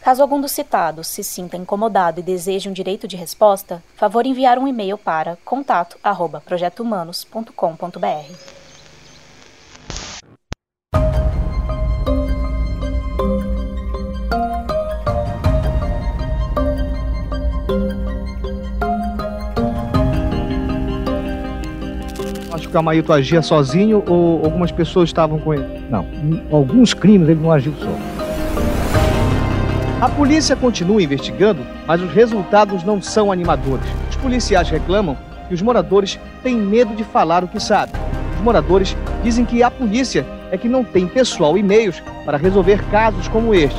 Caso algum dos citados se sinta incomodado e deseje um direito de resposta, favor enviar um e-mail para contato@projetohumanos.com.br. Que o Amailton agia sozinho ou algumas pessoas estavam com ele? Não, alguns crimes ele não agiu só. A polícia continua investigando, mas os resultados não são animadores. Os policiais reclamam que os moradores têm medo de falar o que sabem. Os moradores dizem que a polícia é que não tem pessoal e meios para resolver casos como este.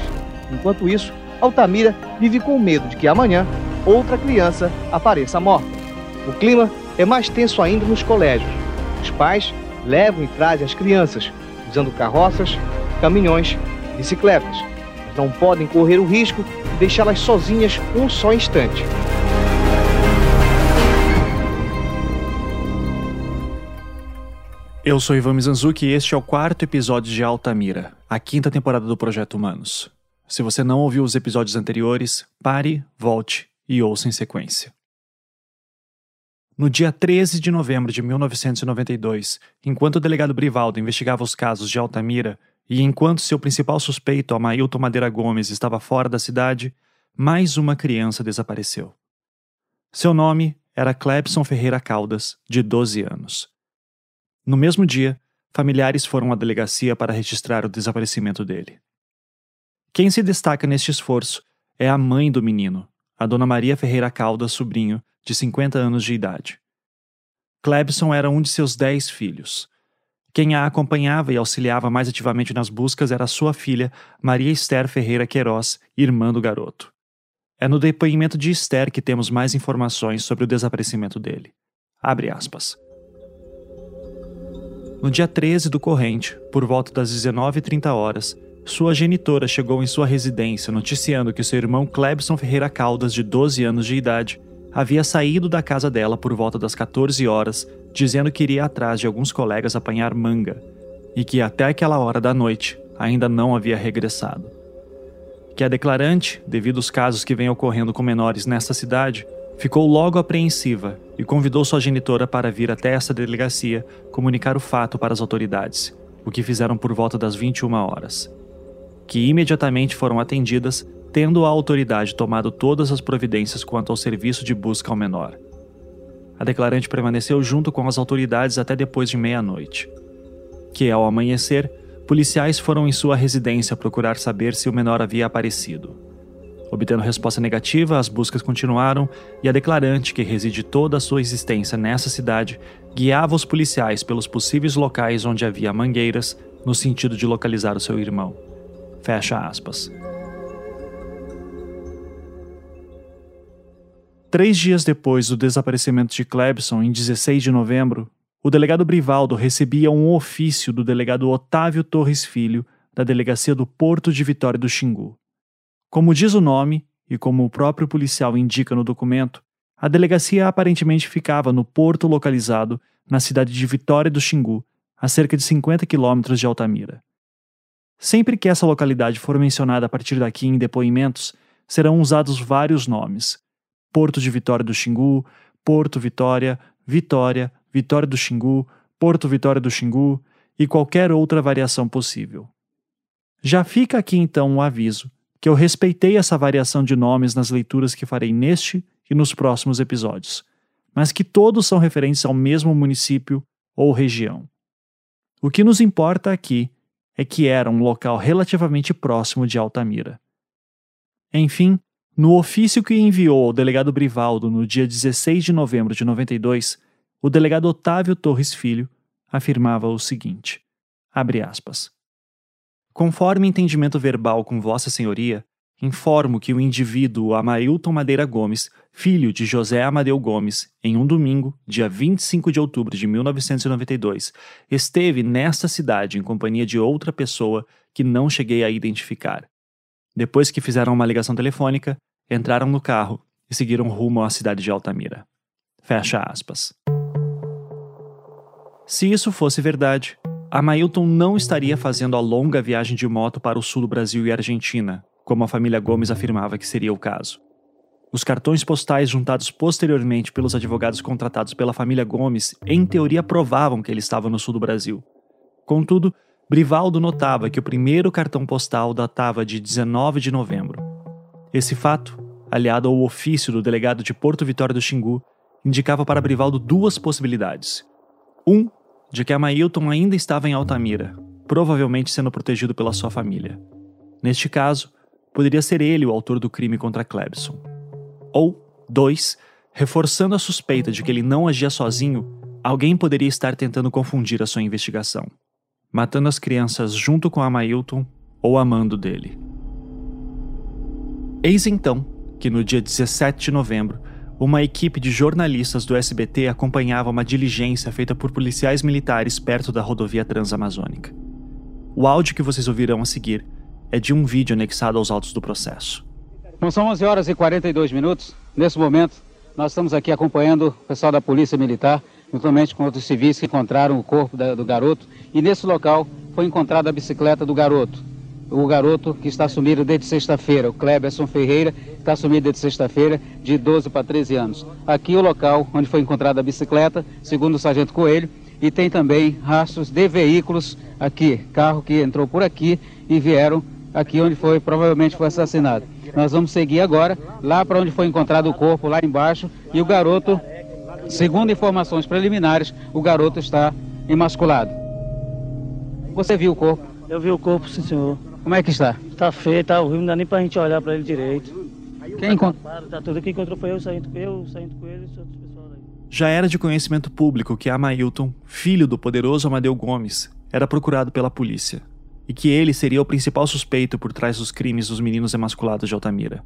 Enquanto isso, Altamira vive com medo de que amanhã outra criança apareça morta. O clima é mais tenso ainda nos colégios. Os pais levam e trazem as crianças, usando carroças, caminhões, bicicletas. Não podem correr o risco de deixá-las sozinhas um só instante. Eu sou Ivan Mizanzuki e este é o quarto episódio de Altamira, a quinta temporada do Projeto Humanos. Se você não ouviu os episódios anteriores, pare, volte e ouça em sequência. No dia 13 de novembro de 1992, enquanto o delegado Brivaldo investigava os casos de Altamira e enquanto seu principal suspeito, Amailton Madeira Gomes, estava fora da cidade, mais uma criança desapareceu. Seu nome era Clebson Ferreira Caldas, de 12 anos. No mesmo dia, familiares foram à delegacia para registrar o desaparecimento dele. Quem se destaca neste esforço é a mãe do menino, a dona Maria Ferreira Caldas, sobrinho, de 50 anos de idade. Clebson era um de seus dez filhos. Quem a acompanhava e auxiliava mais ativamente nas buscas era sua filha, Maria Esther Ferreira Queiroz, irmã do garoto. É no depoimento de Esther que temos mais informações sobre o desaparecimento dele. Abre aspas. No dia 13 do corrente, por volta das 19h30 horas, sua genitora chegou em sua residência noticiando que seu irmão Clebson Ferreira Caldas, de 12 anos de idade, havia saído da casa dela por volta das 14 horas, dizendo que iria atrás de alguns colegas apanhar manga, e que até aquela hora da noite ainda não havia regressado. Que a declarante, devido aos casos que vêm ocorrendo com menores nesta cidade, ficou logo apreensiva e convidou sua genitora para vir até essa delegacia comunicar o fato para as autoridades, o que fizeram por volta das 21 horas. Que imediatamente foram atendidas tendo a autoridade tomado todas as providências quanto ao serviço de busca ao menor. A declarante permaneceu junto com as autoridades até depois de meia-noite. Que, ao amanhecer, policiais foram em sua residência procurar saber se o menor havia aparecido. Obtendo resposta negativa, as buscas continuaram e a declarante, que reside toda a sua existência nessa cidade, guiava os policiais pelos possíveis locais onde havia mangueiras, no sentido de localizar o seu irmão. Fecha aspas. Três dias depois do desaparecimento de Clebson, em 16 de novembro, o delegado Brivaldo recebia um ofício do delegado Otávio Torres Filho, da delegacia do Porto de Vitória do Xingu. Como diz o nome, e como o próprio policial indica no documento, a delegacia aparentemente ficava no porto localizado na cidade de Vitória do Xingu, a cerca de 50 quilômetros de Altamira. Sempre que essa localidade for mencionada a partir daqui em depoimentos, serão usados vários nomes, Porto de Vitória do Xingu, Porto Vitória, Vitória, Vitória do Xingu, Porto Vitória do Xingu e qualquer outra variação possível. Já fica aqui então um aviso que eu respeitei essa variação de nomes nas leituras que farei neste e nos próximos episódios, mas que todos são referentes ao mesmo município ou região. O que nos importa aqui é que era um local relativamente próximo de Altamira. Enfim, no ofício que enviou ao delegado Brivaldo no dia 16 de novembro de 92, o delegado Otávio Torres Filho afirmava o seguinte: abre aspas. Conforme entendimento verbal com Vossa Senhoria, informo que o indivíduo Amailton Madeira Gomes, filho de José Amadeu Gomes, em um domingo, dia 25 de outubro de 1992, esteve nesta cidade em companhia de outra pessoa que não cheguei a identificar. Depois que fizeram uma ligação telefônica, entraram no carro e seguiram rumo à cidade de Altamira. Fecha aspas. Se isso fosse verdade, Amailton não estaria fazendo a longa viagem de moto para o sul do Brasil e Argentina, como a família Gomes afirmava que seria o caso. Os cartões postais juntados posteriormente pelos advogados contratados pela família Gomes, em teoria, provavam que ele estava no sul do Brasil. Contudo, Brivaldo notava que o primeiro cartão postal datava de 19 de novembro. Esse fato, aliado ao ofício do delegado de Porto Vitória do Xingu, indicava para Brivaldo duas possibilidades. Um, de que Amailton ainda estava em Altamira, provavelmente sendo protegido pela sua família. Neste caso, poderia ser ele o autor do crime contra Clebson. Ou, dois, reforçando a suspeita de que ele não agia sozinho, alguém poderia estar tentando confundir a sua investigação, matando as crianças junto com Amailton ou amando dele. Eis então que no dia 17 de novembro, uma equipe de jornalistas do SBT acompanhava uma diligência feita por policiais militares perto da rodovia transamazônica. O áudio que vocês ouvirão a seguir é de um vídeo anexado aos autos do processo. Bom, são 11 horas e 42 minutos. Nesse momento, nós estamos aqui acompanhando o pessoal da Polícia Militar, juntamente com outros civis que encontraram o corpo da, do garoto. E nesse local foi encontrada a bicicleta do garoto. O garoto que está sumido desde sexta-feira, o Kleberson Ferreira, está sumido desde sexta-feira, de 12 para 13 anos. Aqui o local onde foi encontrada a bicicleta, segundo o Sargento Coelho, e tem também rastros de veículos aqui, carro que entrou por aqui e vieram aqui onde foi provavelmente foi assassinado. Nós vamos seguir agora lá para onde foi encontrado o corpo lá embaixo e o garoto, segundo informações preliminares, o garoto está emasculado. Você viu o corpo? Eu vi o corpo, sim, senhor. Como é que está? Está feio, tá horrível, não dá nem para a gente olhar para ele direito. Quem encontrou? Tá tudo. Quem encontrou foi eu saindo com eu, saindo com ele e outros pessoal aí. Já era de conhecimento público que Amailton, filho do poderoso Amadeu Gomes, era procurado pela polícia e que ele seria o principal suspeito por trás dos crimes dos meninos emasculados de Altamira.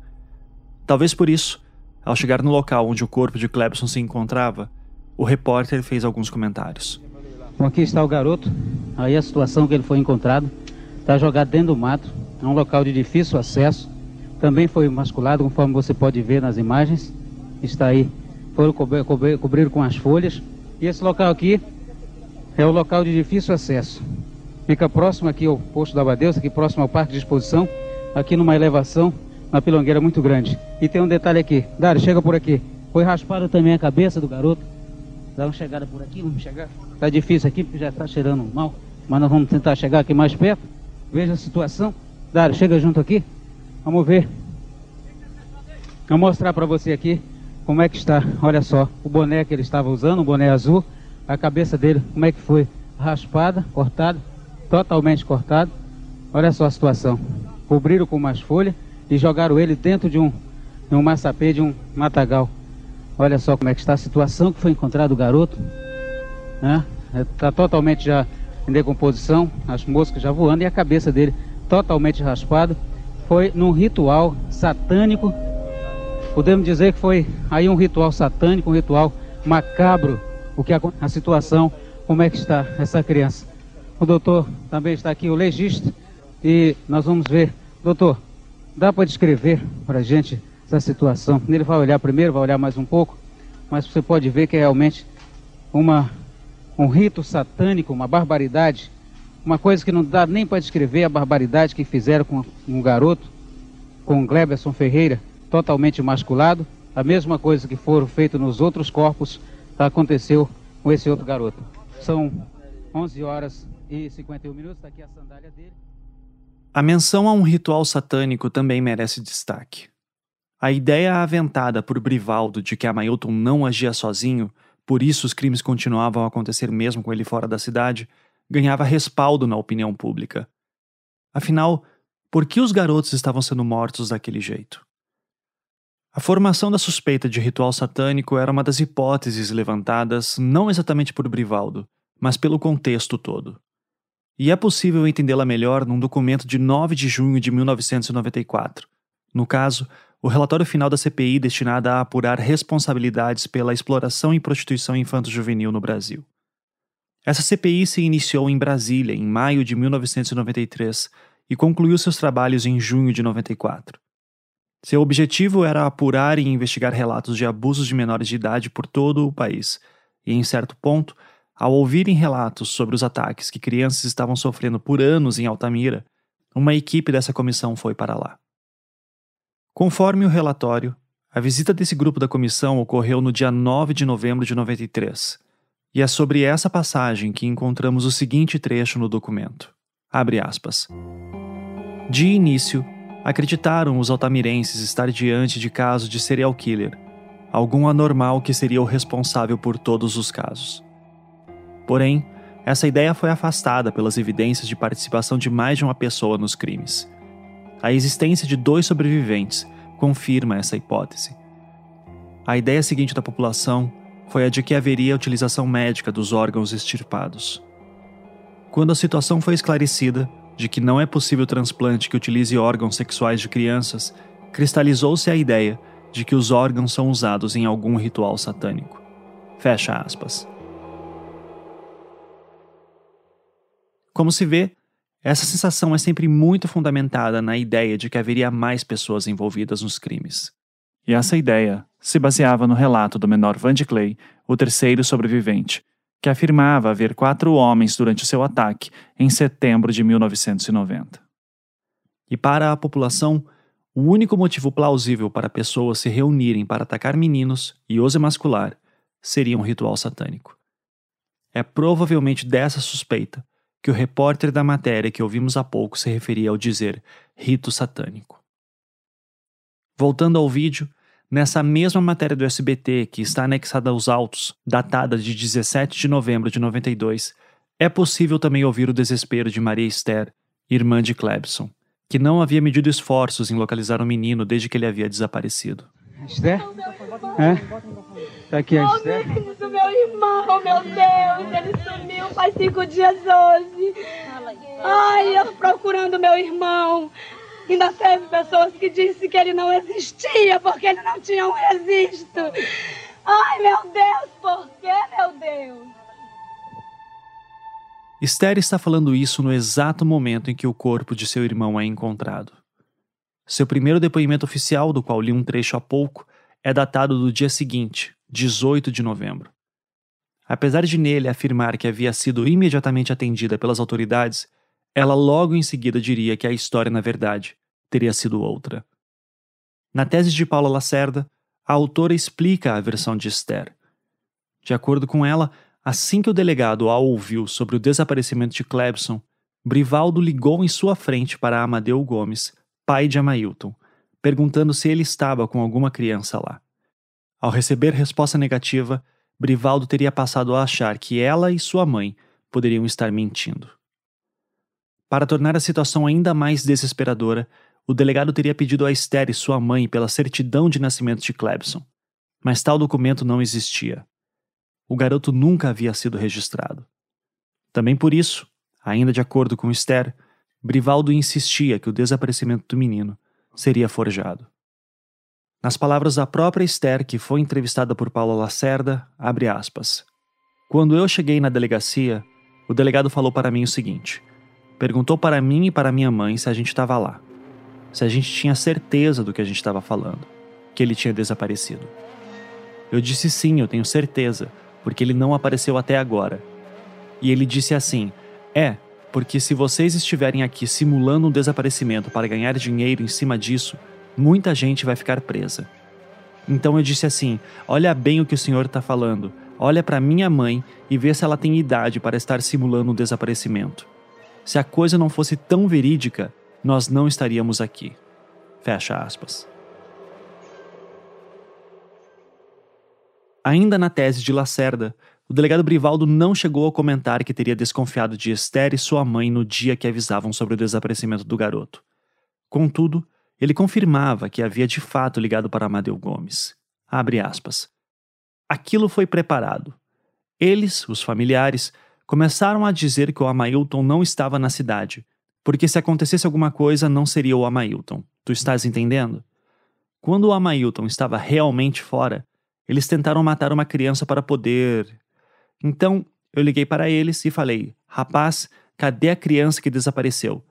Talvez por isso, ao chegar no local onde o corpo de Clebson se encontrava, o repórter fez alguns comentários. Bom, aqui está o garoto, aí a situação que ele foi encontrado, está jogado dentro do mato, é um local de difícil acesso, também foi emasculado, conforme você pode ver nas imagens, está aí, foram cobrir, cobrir, cobrir com as folhas, e esse local aqui é o local de difícil acesso. Fica próximo aqui ao posto da Abadeus, aqui próximo ao parque de exposição, aqui numa elevação, uma pilongueira muito grande. E tem um detalhe aqui. Dário, chega por aqui. Foi raspado também a cabeça do garoto. Dá uma chegada por aqui, vamos chegar. Tá difícil aqui porque já está cheirando mal, mas nós vamos tentar chegar aqui mais perto. Veja a situação. Dário, chega junto aqui. Vamos ver. Vou mostrar para você aqui como é que está. Olha só, o boné que ele estava usando, o boné azul, a cabeça dele, como é que foi? Raspada, cortada totalmente cortado. Olha só a situação. Cobriram com umas folhas e jogaram ele dentro de um, de um maçapê, de um matagal. Olha só como é que está a situação que foi encontrado o garoto. Está né? Tá totalmente já em decomposição, as moscas já voando e a cabeça dele totalmente raspada. Foi num ritual satânico. Podemos dizer que foi aí um ritual satânico, um ritual macabro. O que a, a situação, como é que está essa criança? O doutor também está aqui, o legista, e nós vamos ver. Doutor, dá para descrever para a gente essa situação? Ele vai olhar primeiro, vai olhar mais um pouco, mas você pode ver que é realmente uma, um rito satânico, uma barbaridade, uma coisa que não dá nem para descrever a barbaridade que fizeram com um garoto, com Gleberson Ferreira, totalmente masculado. A mesma coisa que foram feitos nos outros corpos aconteceu com esse outro garoto. São 11 horas e 51 minutos, está aqui a sandália dele. A menção a um ritual satânico também merece destaque. A ideia aventada por Brivaldo de que Amailton não agia sozinho, por isso os crimes continuavam a acontecer mesmo com ele fora da cidade, ganhava respaldo na opinião pública. Afinal, por que os garotos estavam sendo mortos daquele jeito? A formação da suspeita de ritual satânico era uma das hipóteses levantadas não exatamente por Brivaldo, mas pelo contexto todo. E é possível entendê-la melhor num documento de 9 de junho de 1994, No caso, o relatório final da CPI destinado a apurar responsabilidades pela exploração e prostituição infanto-juvenil no Brasil. Essa CPI se iniciou em Brasília em maio de 1993 e concluiu seus trabalhos em junho de 94. Seu objetivo era apurar e investigar relatos de abusos de menores de idade por todo o país, e em certo ponto, ao ouvirem relatos sobre os ataques que crianças estavam sofrendo por anos em Altamira, uma equipe dessa comissão foi para lá. Conforme o relatório, a visita desse grupo da comissão ocorreu no dia 9 de novembro de 93, e é sobre essa passagem que encontramos o seguinte trecho no documento. Abre aspas. De início, acreditaram os altamirenses estar diante de caso de serial killer, algum anormal que seria o responsável por todos os casos. Porém, essa ideia foi afastada pelas evidências de participação de mais de uma pessoa nos crimes. A existência de dois sobreviventes confirma essa hipótese. A ideia seguinte da população foi a de que haveria utilização médica dos órgãos extirpados. Quando a situação foi esclarecida de que não é possível transplante que utilize órgãos sexuais de crianças, cristalizou-se a ideia de que os órgãos são usados em algum ritual satânico. Fecha aspas. Como se vê, essa sensação é sempre muito fundamentada na ideia de que haveria mais pessoas envolvidas nos crimes. E essa ideia se baseava no relato do menor Van de Clay, o terceiro sobrevivente, que afirmava haver quatro homens durante o seu ataque em setembro de 1990. E para a população, o único motivo plausível para pessoas se reunirem para atacar meninos e os emascular seria um ritual satânico. É provavelmente dessa suspeita que o repórter da matéria que ouvimos há pouco se referia ao dizer rito satânico. Voltando ao vídeo, nessa mesma matéria do SBT que está anexada aos autos, datada de 17 de novembro de 92, é possível também ouvir o desespero de Maria Esther, irmã de Clebson, que não havia medido esforços em localizar o menino desde que ele havia desaparecido. Esther? É? Tá aqui a Esther? Oh, do meu irmão, meu Deus, ele sumiu faz cinco dias hoje. Ai, eu procurando meu irmão. Ainda teve pessoas que disse que ele não existia porque ele não tinha um registro. Ai, meu Deus, por que, meu Deus? Esther está falando isso no exato momento em que o corpo de seu irmão é encontrado. Seu primeiro depoimento oficial, do qual li um trecho há pouco, é datado do dia seguinte, 18 de novembro. Apesar de nele afirmar que havia sido imediatamente atendida pelas autoridades, ela logo em seguida diria que a história, na verdade, teria sido outra. Na tese de Paula Lacerda, a autora explica a versão de Esther. De acordo com ela, assim que o delegado a ouviu sobre o desaparecimento de Clebson, Brivaldo ligou em sua frente para Amadeu Gomes, pai de Amailton, perguntando se ele estava com alguma criança lá. Ao receber resposta negativa, Brivaldo teria passado a achar que ela e sua mãe poderiam estar mentindo. Para tornar a situação ainda mais desesperadora, o delegado teria pedido a Esther e sua mãe pela certidão de nascimento de Clebson, mas tal documento não existia. O garoto nunca havia sido registrado. Também por isso, ainda de acordo com Esther, Brivaldo insistia que o desaparecimento do menino seria forjado. Nas palavras da própria Esther, que foi entrevistada por Paula Lacerda, abre aspas. Quando eu cheguei na delegacia, o delegado falou para mim o seguinte: perguntou para mim e para minha mãe se a gente estava lá, se a gente tinha certeza do que a gente estava falando, que ele tinha desaparecido. Eu disse sim, eu tenho certeza, porque ele não apareceu até agora. E ele disse assim: é, porque se vocês estiverem aqui simulando um desaparecimento para ganhar dinheiro em cima disso, muita gente vai ficar presa. Então eu disse assim: Olha bem o que o senhor está falando. Olha para minha mãe e vê se ela tem idade para estar simulando um desaparecimento. Se a coisa não fosse tão verídica, nós não estaríamos aqui. Fecha aspas. Ainda na tese de Lacerda, o delegado Brivaldo não chegou a comentar que teria desconfiado de Esther e sua mãe no dia que avisavam sobre o desaparecimento do garoto. Contudo, ele confirmava que havia de fato ligado para Amadeu Gomes. Abre aspas. Aquilo foi preparado. Eles, os familiares, começaram a dizer que o Amailton não estava na cidade, porque se acontecesse alguma coisa não seria o Amailton. Tu estás entendendo? Quando o Amailton estava realmente fora, eles tentaram matar uma criança para poder. Então, eu liguei para eles e falei: Rapaz, cadê a criança que desapareceu?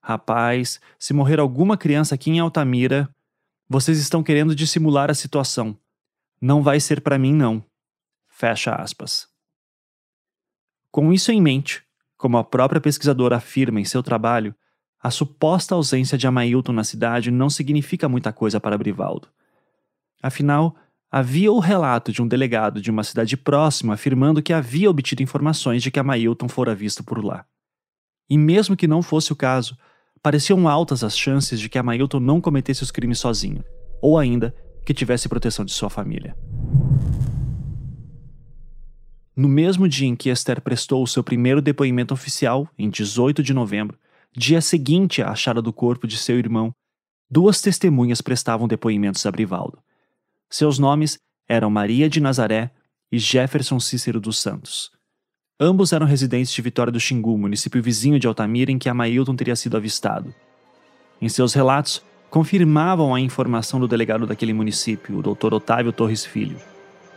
Rapaz, se morrer alguma criança aqui em Altamira, vocês estão querendo dissimular a situação. Não vai ser para mim, não. Fecha aspas. Com isso em mente, como a própria pesquisadora afirma em seu trabalho, a suposta ausência de Amailton na cidade não significa muita coisa para Brivaldo. Afinal, havia o relato de um delegado de uma cidade próxima afirmando que havia obtido informações de que Amailton fora visto por lá. E mesmo que não fosse o caso, pareciam altas as chances de que Amailton não cometesse os crimes sozinho, ou ainda que tivesse proteção de sua família. No mesmo dia em que Esther prestou o seu primeiro depoimento oficial, em 18 de novembro, dia seguinte à achada do corpo de seu irmão, duas testemunhas prestavam depoimentos a Brivaldo. Seus nomes eram Maria de Nazaré e Jefferson Cícero dos Santos. Ambos eram residentes de Vitória do Xingu, município vizinho de Altamira em que Amailton teria sido avistado. Em seus relatos, confirmavam a informação do delegado daquele município, o Dr. Otávio Torres Filho,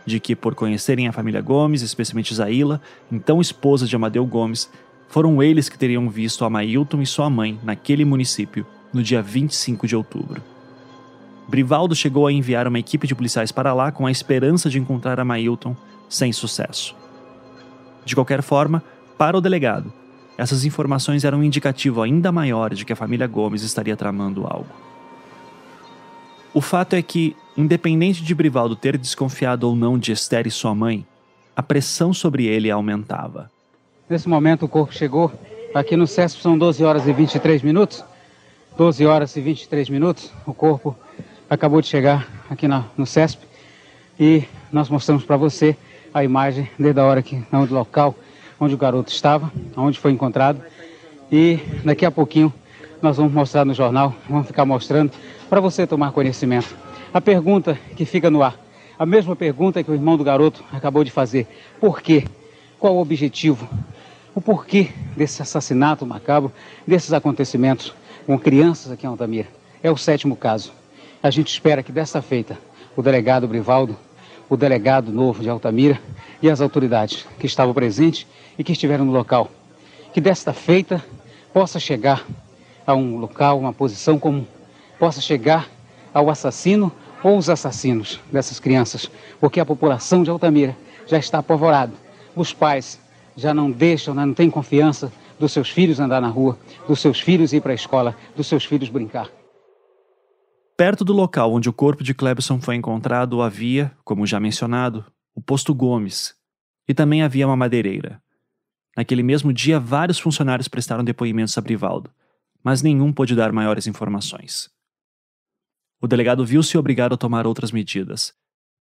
de que, por conhecerem a família Gomes, especialmente Zaila, então esposa de Amadeu Gomes, foram eles que teriam visto Amailton e sua mãe naquele município no dia 25 de outubro. Brivaldo chegou a enviar uma equipe de policiais para lá com a esperança de encontrar a Mailton, sem sucesso. De qualquer forma, para o delegado, essas informações eram um indicativo ainda maior de que a família Gomes estaria tramando algo. O fato é que, independente de Brivaldo ter desconfiado ou não de Esther e sua mãe, a pressão sobre ele aumentava. Nesse momento o corpo chegou. Aqui no CESP são 12 horas e 23 minutos. 12 horas e 23 minutos. O corpo acabou de chegar aqui na, no CESP e nós mostramos para você a imagem desde a hora que onde local onde o garoto estava, onde foi encontrado e daqui a pouquinho nós vamos mostrar no jornal, vamos ficar mostrando para você tomar conhecimento. A pergunta que fica no ar, a mesma pergunta que o irmão do garoto acabou de fazer: por quê? Qual o objetivo? O porquê desse assassinato macabro, desses acontecimentos com crianças aqui em Altamira? É o sétimo caso. A gente espera que desta feita o delegado Brivaldo, o delegado novo de Altamira e as autoridades que estavam presentes e que estiveram no local, que desta feita possa chegar a um local, uma posição comum, possa chegar ao assassino ou os assassinos dessas crianças, porque a população de Altamira já está apavorada. Os pais já não deixam, não têm confiança dos seus filhos andar na rua, dos seus filhos ir para a escola, dos seus filhos brincar. Perto do local onde o corpo de Clebson foi encontrado havia, como já mencionado, o posto Gomes, e também havia uma madeireira. Naquele mesmo dia, vários funcionários prestaram depoimentos a Brivaldo, mas nenhum pôde dar maiores informações. O delegado viu-se obrigado a tomar outras medidas.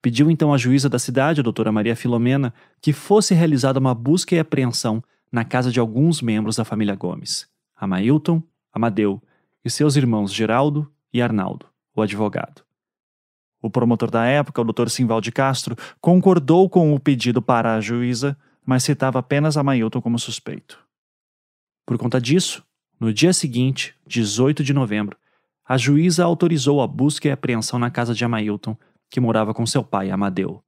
Pediu então à juíza da cidade, a doutora Maria Filomena, que fosse realizada uma busca e apreensão na casa de alguns membros da família Gomes, Amailton, Amadeu e seus irmãos Geraldo e Arnaldo o advogado. O promotor da época, o Dr. Simval de Castro, concordou com o pedido para a juíza, mas citava apenas Amailton como suspeito. Por conta disso, no dia seguinte, 18 de novembro, a juíza autorizou a busca e apreensão na casa de Amailton, que morava com seu pai, Amadeu.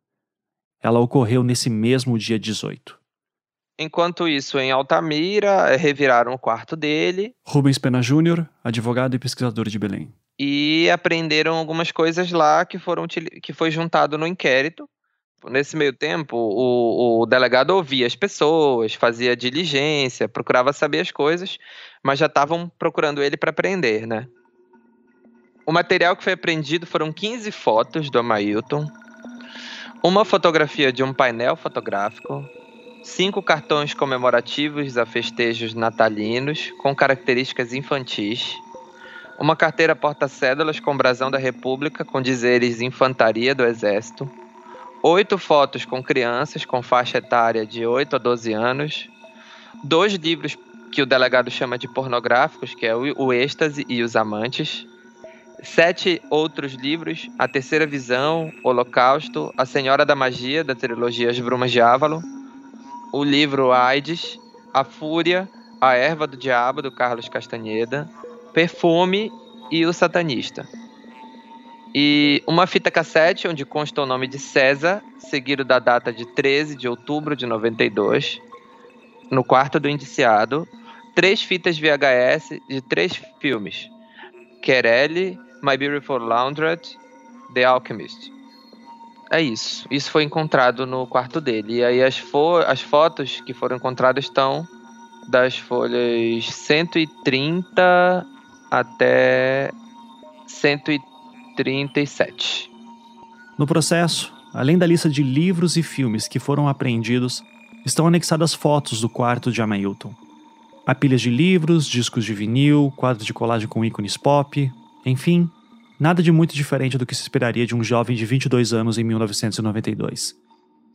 Ela ocorreu nesse mesmo dia 18. Enquanto isso, em Altamira, reviraram o quarto dele. Rubens Pena Júnior, advogado e pesquisador de Belém e aprenderam algumas coisas lá que foram que foi juntado no inquérito. Nesse meio tempo, o, o delegado ouvia as pessoas, fazia diligência, procurava saber as coisas, mas já estavam procurando ele para prender, né? O material que foi apreendido foram 15 fotos do Amailton, uma fotografia de um painel fotográfico, cinco cartões comemorativos a festejos natalinos com características infantis, uma carteira porta-cédulas com brasão da República com dizeres Infantaria do Exército, oito fotos com crianças com faixa etária de 8 a 12 anos, dois livros que o delegado chama de pornográficos, que é o Êxtase e os Amantes, sete outros livros, A Terceira Visão, Holocausto, A Senhora da Magia, da trilogia As Brumas de Ávalo, o livro AIDS, A Fúria, A Erva do Diabo, do Carlos Castanheda, perfume e o satanista. E uma fita cassete onde consta o nome de César, seguido da data de 13 de outubro de 92, no quarto do indiciado, três fitas VHS de três filmes: Querelle, My Beautiful Laundrette, The Alchemist. É isso. Isso foi encontrado no quarto dele. E aí as, fo as fotos que foram encontradas estão das folhas 130 até 137. No processo, além da lista de livros e filmes que foram apreendidos, estão anexadas fotos do quarto de Amailton. Há pilhas de livros, discos de vinil, quadros de colagem com ícones pop, enfim, nada de muito diferente do que se esperaria de um jovem de 22 anos em 1992.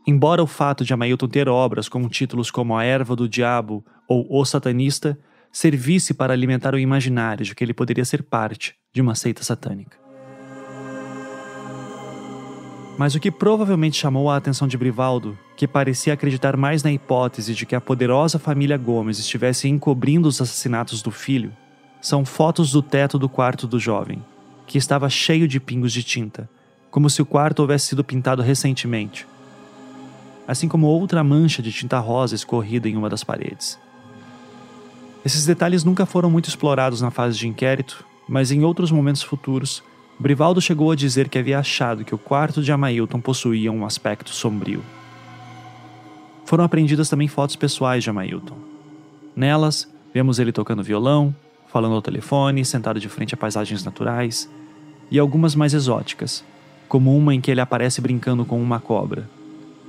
Embora o fato de Amailton ter obras com títulos como A Erva do Diabo ou O Satanista servisse para alimentar o imaginário de que ele poderia ser parte de uma seita satânica. Mas o que provavelmente chamou a atenção de Brivaldo, que parecia acreditar mais na hipótese de que a poderosa família Gomes estivesse encobrindo os assassinatos do filho, são fotos do teto do quarto do jovem, que estava cheio de pingos de tinta, como se o quarto houvesse sido pintado recentemente, assim como outra mancha de tinta rosa escorrida em uma das paredes. Esses detalhes nunca foram muito explorados na fase de inquérito, mas em outros momentos futuros, Brivaldo chegou a dizer que havia achado que o quarto de Amailton possuía um aspecto sombrio. Foram apreendidas também fotos pessoais de Amailton. Nelas, vemos ele tocando violão, falando ao telefone, sentado de frente a paisagens naturais, e algumas mais exóticas, como uma em que ele aparece brincando com uma cobra,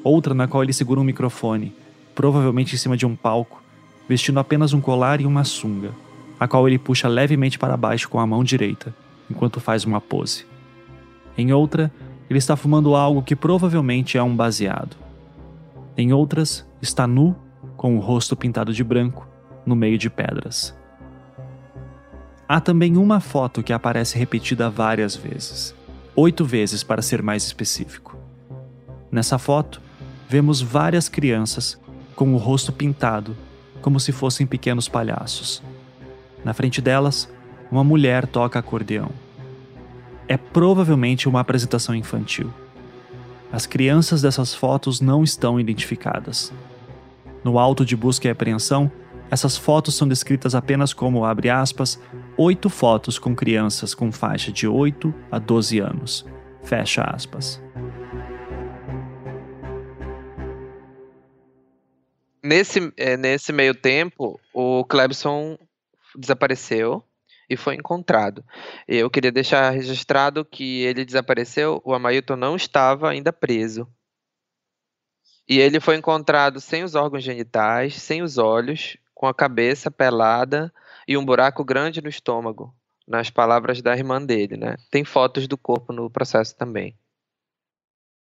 outra na qual ele segura um microfone, provavelmente em cima de um palco, vestindo apenas um colar e uma sunga, a qual ele puxa levemente para baixo com a mão direita, enquanto faz uma pose. Em outra, ele está fumando algo que provavelmente é um baseado. Em outras, está nu, com o rosto pintado de branco, no meio de pedras. Há também uma foto que aparece repetida várias vezes, oito vezes para ser mais específico. Nessa foto, vemos várias crianças com o rosto pintado, como se fossem pequenos palhaços. Na frente delas, uma mulher toca acordeão. É provavelmente uma apresentação infantil. As crianças dessas fotos não estão identificadas. No auto de busca e apreensão, essas fotos são descritas apenas como, abre aspas, oito fotos com crianças com faixa de 8 a 12 anos. Fecha aspas. Nesse, é, nesse meio tempo, o Clebson desapareceu e foi encontrado. Eu queria deixar registrado que ele desapareceu, o Amailton não estava ainda preso. E ele foi encontrado sem os órgãos genitais, sem os olhos, com a cabeça pelada e um buraco grande no estômago, nas palavras da irmã dele, né? Tem fotos do corpo no processo também.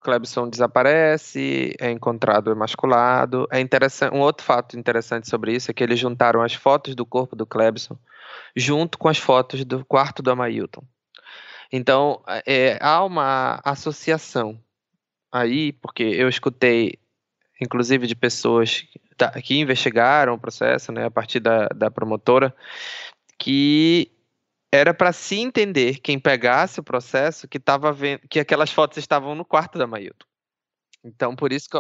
Clebson desaparece, é encontrado emasculado. É interessante, um outro fato interessante sobre isso é que eles juntaram as fotos do corpo do Clebson junto com as fotos do quarto do Amailton. Então, é, há uma associação aí, porque eu escutei, inclusive, de pessoas que investigaram o processo, né, a partir da, da promotora, que era para se entender quem pegasse o processo que estava vendo que aquelas fotos estavam no quarto da Mailton. Então por isso que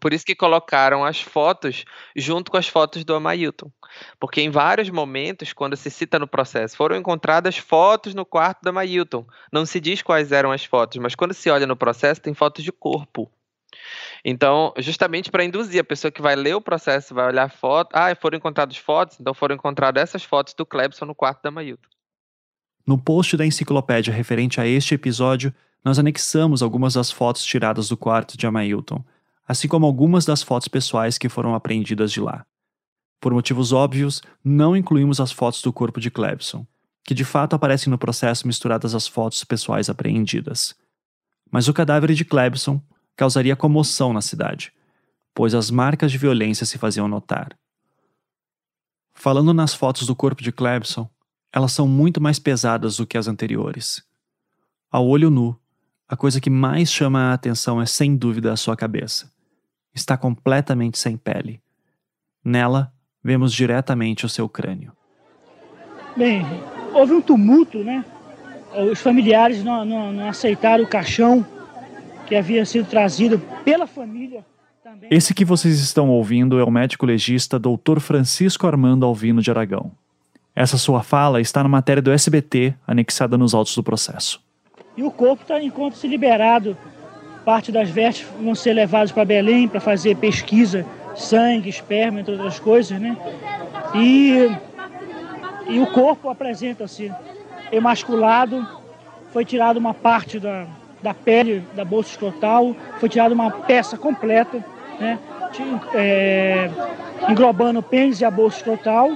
por isso que colocaram as fotos junto com as fotos do Amailton. Porque em vários momentos, quando se cita no processo, foram encontradas fotos no quarto da Amailton. Não se diz quais eram as fotos, mas quando se olha no processo, tem fotos de corpo. Então, justamente para induzir a pessoa que vai ler o processo, vai olhar a foto, ah, foram encontradas fotos, então foram encontradas essas fotos do Clebson no quarto da Mailton. No post da enciclopédia referente a este episódio, nós anexamos algumas das fotos tiradas do quarto de Amailton, assim como algumas das fotos pessoais que foram apreendidas de lá. Por motivos óbvios, não incluímos as fotos do corpo de Clebson, que de fato aparecem no processo misturadas às fotos pessoais apreendidas. Mas o cadáver de Clebson causaria comoção na cidade, pois as marcas de violência se faziam notar. Falando nas fotos do corpo de Clebson, elas são muito mais pesadas do que as anteriores. Ao olho nu, a coisa que mais chama a atenção é sem dúvida a sua cabeça. Está completamente sem pele. Nela, vemos diretamente o seu crânio. Bem, houve um tumulto, né? os familiares não, não, não aceitaram o caixão que havia sido trazido pela família. Também. Esse que vocês estão ouvindo é o médico legista Dr. Francisco Armando Alvino de Aragão. Essa sua fala está na matéria do SBT, anexada nos autos do processo. E o corpo está enquanto-se liberado. Parte das vestes vão ser levadas para Belém para fazer pesquisa, sangue, esperma, entre outras coisas, né? E, e o corpo apresenta-se emasculado, foi tirada uma parte da, da pele da bolsa escrotal, foi tirada uma peça completa, né? É, englobando o pênis e a bolsa escrotal.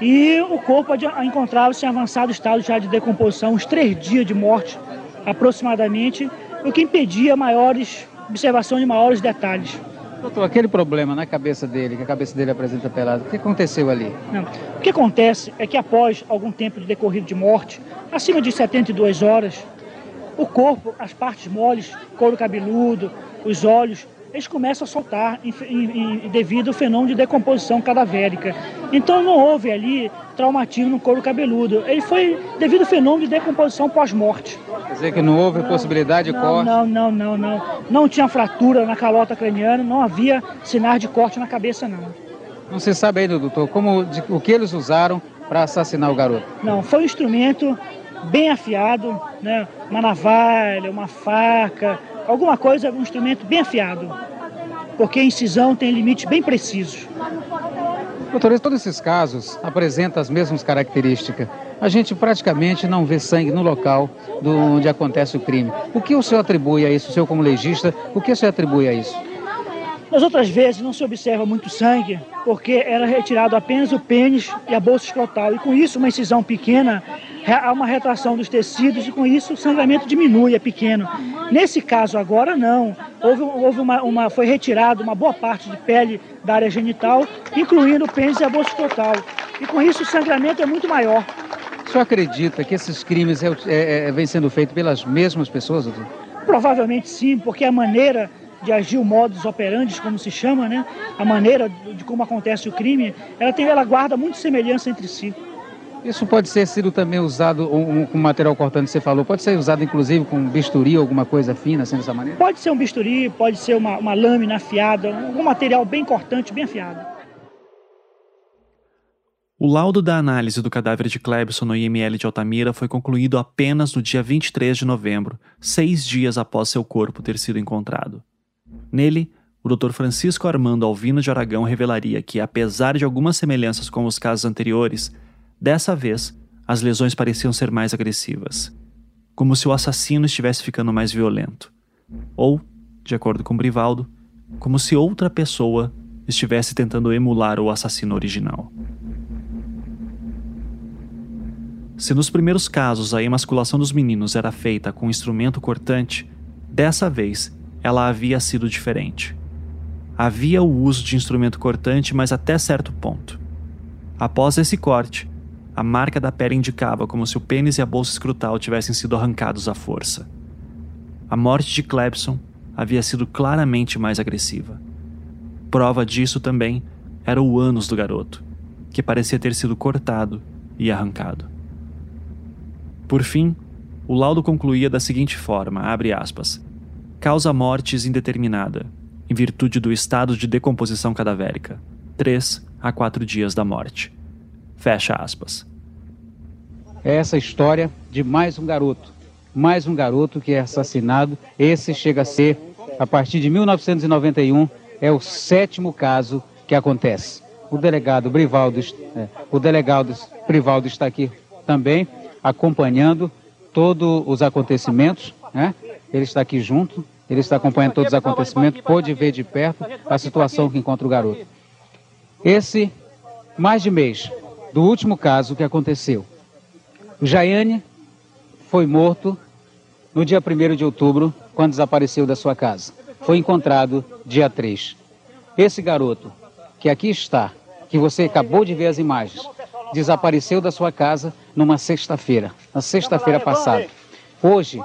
E o corpo encontrava-se em avançado estado já de decomposição, uns três dias de morte aproximadamente, o que impedia maiores observação de maiores detalhes. Doutor, aquele problema na cabeça dele, que a cabeça dele apresenta pelada, o que aconteceu ali? Não. O que acontece é que após algum tempo de decorrido de morte, acima de 72 horas, o corpo, as partes moles, couro cabeludo, os olhos, eles começam a soltar em, em, em, devido ao fenômeno de decomposição cadavérica. Então não houve ali traumatismo no couro cabeludo. Ele foi devido ao fenômeno de decomposição pós-morte. Quer dizer que não houve não, possibilidade de não, corte? Não, não, não, não. Não tinha fratura na calota craniana, não havia sinais de corte na cabeça, não. Não se sabe ainda, doutor, como, de, o que eles usaram para assassinar o garoto? Não, foi um instrumento bem afiado, né? uma navalha, uma faca, alguma coisa, um instrumento bem afiado, porque a incisão tem limites bem precisos. Doutor, todos esses casos apresentam as mesmas características. A gente praticamente não vê sangue no local do, onde acontece o crime. O que o senhor atribui a isso, o senhor como legista, o que o senhor atribui a isso? Nas outras vezes não se observa muito sangue, porque era retirado apenas o pênis e a bolsa escrotal. E com isso, uma incisão pequena, há uma retração dos tecidos e com isso o sangramento diminui, é pequeno. Nesse caso agora, não. Houve, houve uma, uma, foi retirado uma boa parte de pele da área genital, incluindo o pênis e a bolsa escrotal. E com isso o sangramento é muito maior. O senhor acredita que esses crimes é, é, é, vêm sendo feitos pelas mesmas pessoas, doutor? Provavelmente sim, porque a maneira de agir o modus operandi, como se chama, né? A maneira de como acontece o crime, ela tem, ela guarda muita semelhança entre si. Isso pode ser sido também usado com um, material cortante, você falou, pode ser usado inclusive com bisturi, alguma coisa fina, assim, dessa maneira? Pode ser um bisturi, pode ser uma, uma lâmina afiada, algum material bem cortante, bem afiado. O laudo da análise do cadáver de Clebson no IML de Altamira foi concluído apenas no dia 23 de novembro, seis dias após seu corpo ter sido encontrado. Nele, o Dr. Francisco Armando Alvino de Aragão revelaria que, apesar de algumas semelhanças com os casos anteriores, dessa vez as lesões pareciam ser mais agressivas, como se o assassino estivesse ficando mais violento, ou, de acordo com Brivaldo, como se outra pessoa estivesse tentando emular o assassino original. Se nos primeiros casos a emasculação dos meninos era feita com um instrumento cortante, dessa vez ela havia sido diferente. Havia o uso de instrumento cortante, mas até certo ponto. Após esse corte, a marca da pele indicava como se o pênis e a bolsa escrotal tivessem sido arrancados à força. A morte de Clebson havia sido claramente mais agressiva. Prova disso também era o ânus do garoto, que parecia ter sido cortado e arrancado. Por fim, o laudo concluía da seguinte forma, aspas, causa mortes indeterminada, em virtude do estado de decomposição cadavérica, 3 a 4 dias da morte. Fecha aspas. É essa história de mais um garoto, mais um garoto que é assassinado. Esse chega a ser, a partir de 1991, é o sétimo caso que acontece. O delegado Brivaldo, é, o delegado Brivaldo está aqui também acompanhando todos os acontecimentos, né? Ele está aqui junto ele está acompanhando todos os acontecimentos, pôde ver de perto a situação que encontra o garoto. Esse, mais de mês do último caso que aconteceu. O Jaiane foi morto no dia 1 de outubro, quando desapareceu da sua casa. Foi encontrado dia 3. Esse garoto, que aqui está, que você acabou de ver as imagens, desapareceu da sua casa numa sexta-feira, na sexta-feira passada. Hoje,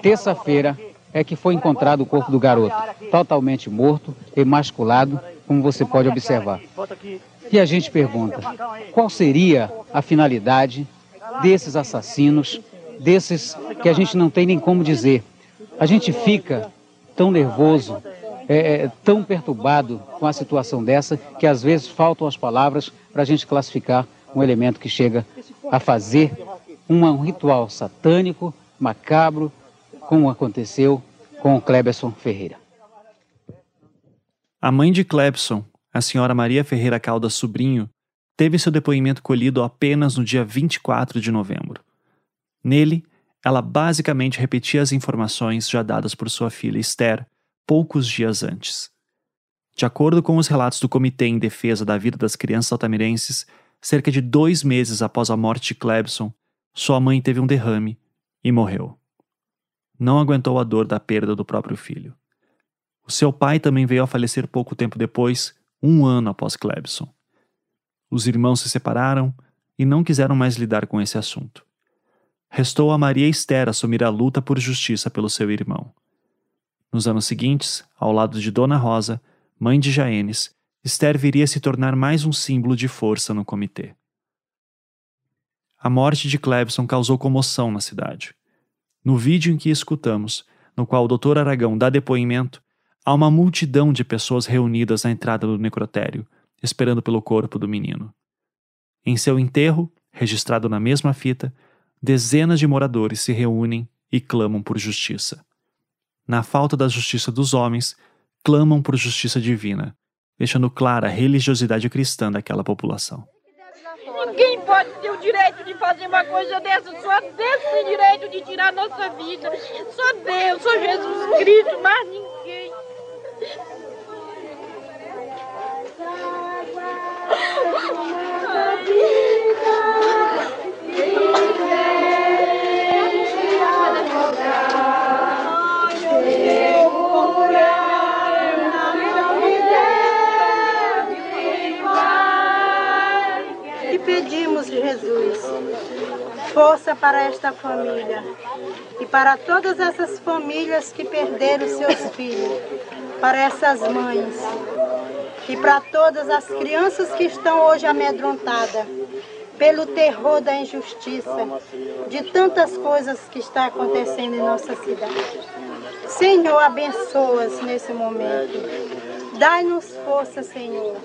terça-feira, é que foi encontrado o corpo do garoto, totalmente morto, emasculado, como você pode observar. E a gente pergunta: qual seria a finalidade desses assassinos desses que a gente não tem nem como dizer. A gente fica tão nervoso, é, é, tão perturbado com a situação dessa, que às vezes faltam as palavras para a gente classificar um elemento que chega a fazer um ritual satânico, macabro, como aconteceu com o Kleberson Ferreira. A mãe de Clebson, a senhora Maria Ferreira Caldas Sobrinho, teve seu depoimento colhido apenas no dia 24 de novembro. Nele, ela basicamente repetia as informações já dadas por sua filha Esther poucos dias antes. De acordo com os relatos do Comitê em Defesa da Vida das Crianças Altamirenses, cerca de dois meses após a morte de Clebson, sua mãe teve um derrame e morreu. Não aguentou a dor da perda do próprio filho. O seu pai também veio a falecer pouco tempo depois, um ano após Clebson. Os irmãos se separaram e não quiseram mais lidar com esse assunto. Restou a Maria Esther assumir a luta por justiça pelo seu irmão. Nos anos seguintes, ao lado de Dona Rosa, mãe de Jaenes, Esther viria a se tornar mais um símbolo de força no comitê. A morte de Clebson causou comoção na cidade. No vídeo em que escutamos, no qual o Dr. Aragão dá depoimento, Há uma multidão de pessoas reunidas na entrada do necrotério, esperando pelo corpo do menino. Em seu enterro, registrado na mesma fita, dezenas de moradores se reúnem e clamam por justiça. Na falta da justiça dos homens, clamam por justiça divina, deixando clara a religiosidade cristã daquela população. Ninguém pode ter o direito de fazer uma coisa dessa, só Deus tem direito de tirar nossa vida. Só Deus, só Jesus Cristo, mas ninguém. Força para esta família e para todas essas famílias que perderam seus filhos para essas mães e para todas as crianças que estão hoje amedrontadas pelo terror da injustiça, de tantas coisas que está acontecendo em nossa cidade. Senhor, abençoa-as nesse momento. Dai-nos força, Senhor.